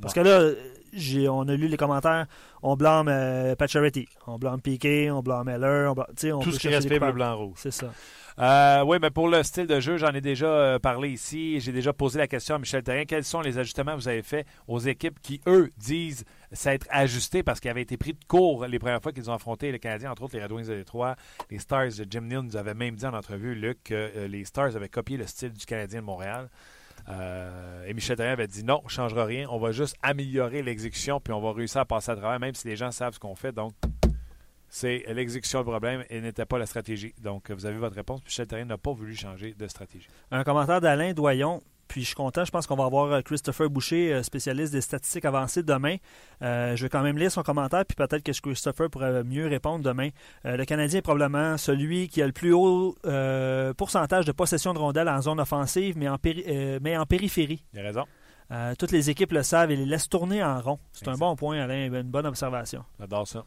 Parce que là, j'ai, on a lu les commentaires, on blâme euh, Pacioretty, on blâme Piquet, on blâme Heller, on blâme, on Tout ce qui chercher reste les bleu, coupables. blanc, rouge. C'est ça. Euh, oui, mais pour le style de jeu, j'en ai déjà euh, parlé ici. J'ai déjà posé la question à Michel Terrien. Quels sont les ajustements que vous avez faits aux équipes qui, eux, disent s'être ajustés parce qu'ils avaient été pris de court les premières fois qu'ils ont affronté les Canadiens, entre autres les Red Wings de Détroit, les Stars de Jim Neal nous avait même dit en entrevue, Luc, que euh, les Stars avaient copié le style du Canadien de Montréal. Et Michel Terrien avait dit non, on ne changera rien, on va juste améliorer l'exécution puis on va réussir à passer à travers, même si les gens savent ce qu'on fait. Donc, c'est l'exécution le problème et n'était pas la stratégie. Donc, vous avez votre réponse. Michel Terrien n'a pas voulu changer de stratégie. Un commentaire d'Alain Doyon. Puis je suis content, je pense qu'on va avoir euh, Christopher Boucher, euh, spécialiste des statistiques avancées demain. Euh, je vais quand même lire son commentaire, puis peut-être que Christopher pourrait mieux répondre demain. Euh, le Canadien est probablement celui qui a le plus haut euh, pourcentage de possession de rondelles en zone offensive, mais en, péri- mais en périphérie. Il a raison. Toutes les équipes le savent et les laissent tourner en rond. C'est un bon point, Alain, une bonne observation. J'adore ça.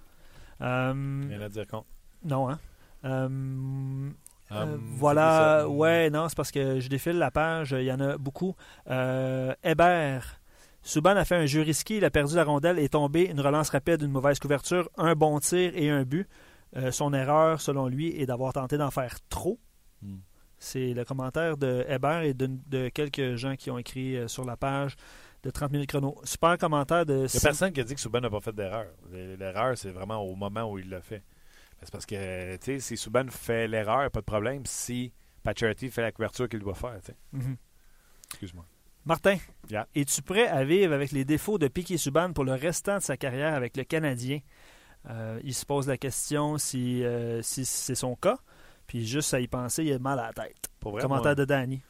Rien à dire contre. non, hein? Euh, euh, Hum, voilà, ouais, non, c'est parce que je défile la page, il y en a beaucoup. Euh, Hébert, Subban a fait un jeu risqué, il a perdu la rondelle et est tombé, une relance rapide, une mauvaise couverture, un bon tir et un but. Euh, son erreur, selon lui, est d'avoir tenté d'en faire trop. Hmm. C'est le commentaire de Hébert et de, de quelques gens qui ont écrit euh, sur la page de 30 minutes chrono. Super commentaire de... Il n'y a personne qui a dit que Subban n'a pas fait d'erreur. L'erreur, c'est vraiment au moment où il l'a fait. C'est parce que, tu sais, si Subban fait l'erreur, pas de problème. Si Pacioretty fait la couverture qu'il doit faire, tu sais. Mhm. Excuse-moi. Martin, Yeah. es-tu prêt à vivre avec les défauts de Piquet Subban pour le restant de sa carrière avec le Canadien? Euh, il se pose la question si, euh, si c'est son cas. Puis juste à y penser, il a mal à la tête. Pour vrai, Commentaire moi, de Danny.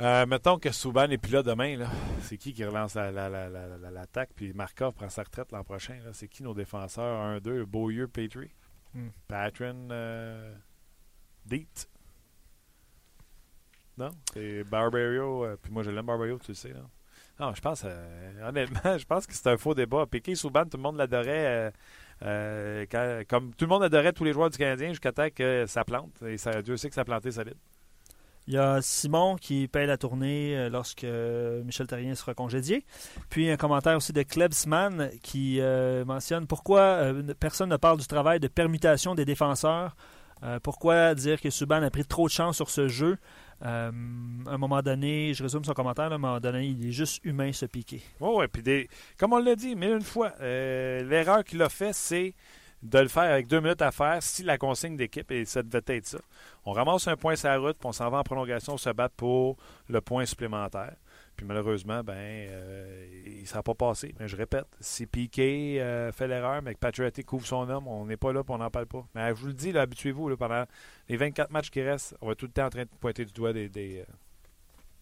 Euh, mettons que Souban n'est plus là demain. Là. C'est qui qui relance l'attaque? La, la, la, puis Markov prend sa retraite l'an prochain. Là? C'est qui nos défenseurs? 1-2, Beaulieu, Petrie? Hmm. Patron, euh, Deet. Non? C'est Barbario. euh, puis moi, je l'aime, Barbario, tu le sais. Là. Non, je pense, euh, honnêtement, (laughs) je pense que c'est un faux débat. Piqué, Souban, tout le monde l'adorait. quand- comme tout le monde adorait tous les joueurs du Canadien jusqu'à temps que ça plante. Et ça, Dieu sait que ça a planté solide. Il y a Simon qui paye la tournée euh, lorsque euh, Michel Terrien sera congédié. Puis un commentaire aussi de Klebsman qui euh, mentionne pourquoi personne ne parle du travail de permutation des défenseurs. Pourquoi dire que Subban a pris trop de chance sur ce jeu? À un moment donné, je résume son commentaire, à un moment donné, il est juste humain. Oui, oui. Puis, des, comme on l'a dit, mais une fois, l'erreur qu'il a fait, c'est de le faire avec deux minutes à faire si la consigne d'équipe, et ça devait être ça. On ramasse un point sur la route, puis on s'en va en prolongation, on se bat pour le point supplémentaire. Puis malheureusement, ben, euh, il ne sera pas passé. Mais je répète, si Piqué euh, fait l'erreur, mais que Pacioretty couvre son homme, on n'est pas là, puis on n'en parle pas. Mais je vous le dis, habituez-vous, pendant les 24 matchs qui restent, on va tout le temps en train de pointer du doigt des, des, euh,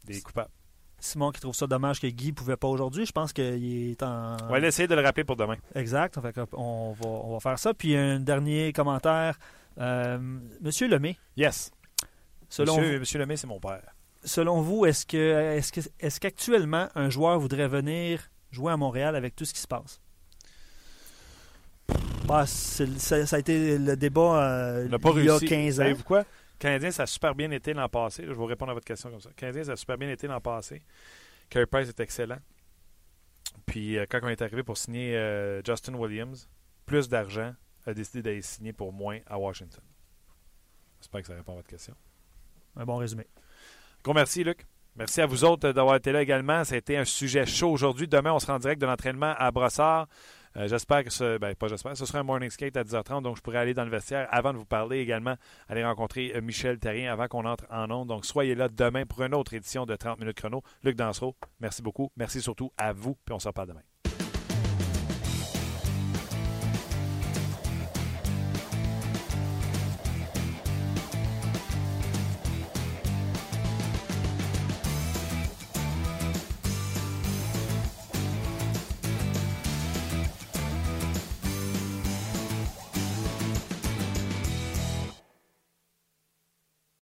des coupables. Simon qui trouve ça dommage que Guy ne pouvait pas aujourd'hui. Je pense qu'il est en. On va essayer de le rappeler pour demain. Exact. Fait on, va, on va faire ça. Puis un dernier commentaire. Euh, Monsieur Lemay, Yes. selon, Monsieur, Monsieur Lemay, c'est mon père. selon vous, est-ce que est-ce que est-ce qu'actuellement un joueur voudrait venir jouer à Montréal avec tout ce qui se passe? Bah, ça, ça a été le débat euh, pas il y a réussi. 15 ans. Savez-vous quoi? Canadien, ça a super bien été l'an passé. Je vais vous répondre à votre question comme ça. Canadien, ça a super bien été l'an passé. Carey Price est excellent. Puis euh, quand on est arrivé pour signer euh, Justin Williams, plus d'argent, a décidé d'aller signer pour moins à Washington. J'espère que ça répond à votre question. Un bon résumé. Gros merci, Luc. Merci à vous autres d'avoir été là également. Ça a été un sujet chaud aujourd'hui. Demain, on sera en direct de l'entraînement à Brossard. Euh, j'espère que ce. Ben, pas j'espère. Ce sera un morning skate à 10h30. Donc, je pourrai aller dans le vestiaire avant de vous parler également. Aller rencontrer euh, Michel Terrien avant qu'on entre en ondes. Donc, soyez là demain pour une autre édition de 30 minutes chrono. Luc Dansereau, merci beaucoup. Merci surtout à vous. Puis on se reparle demain.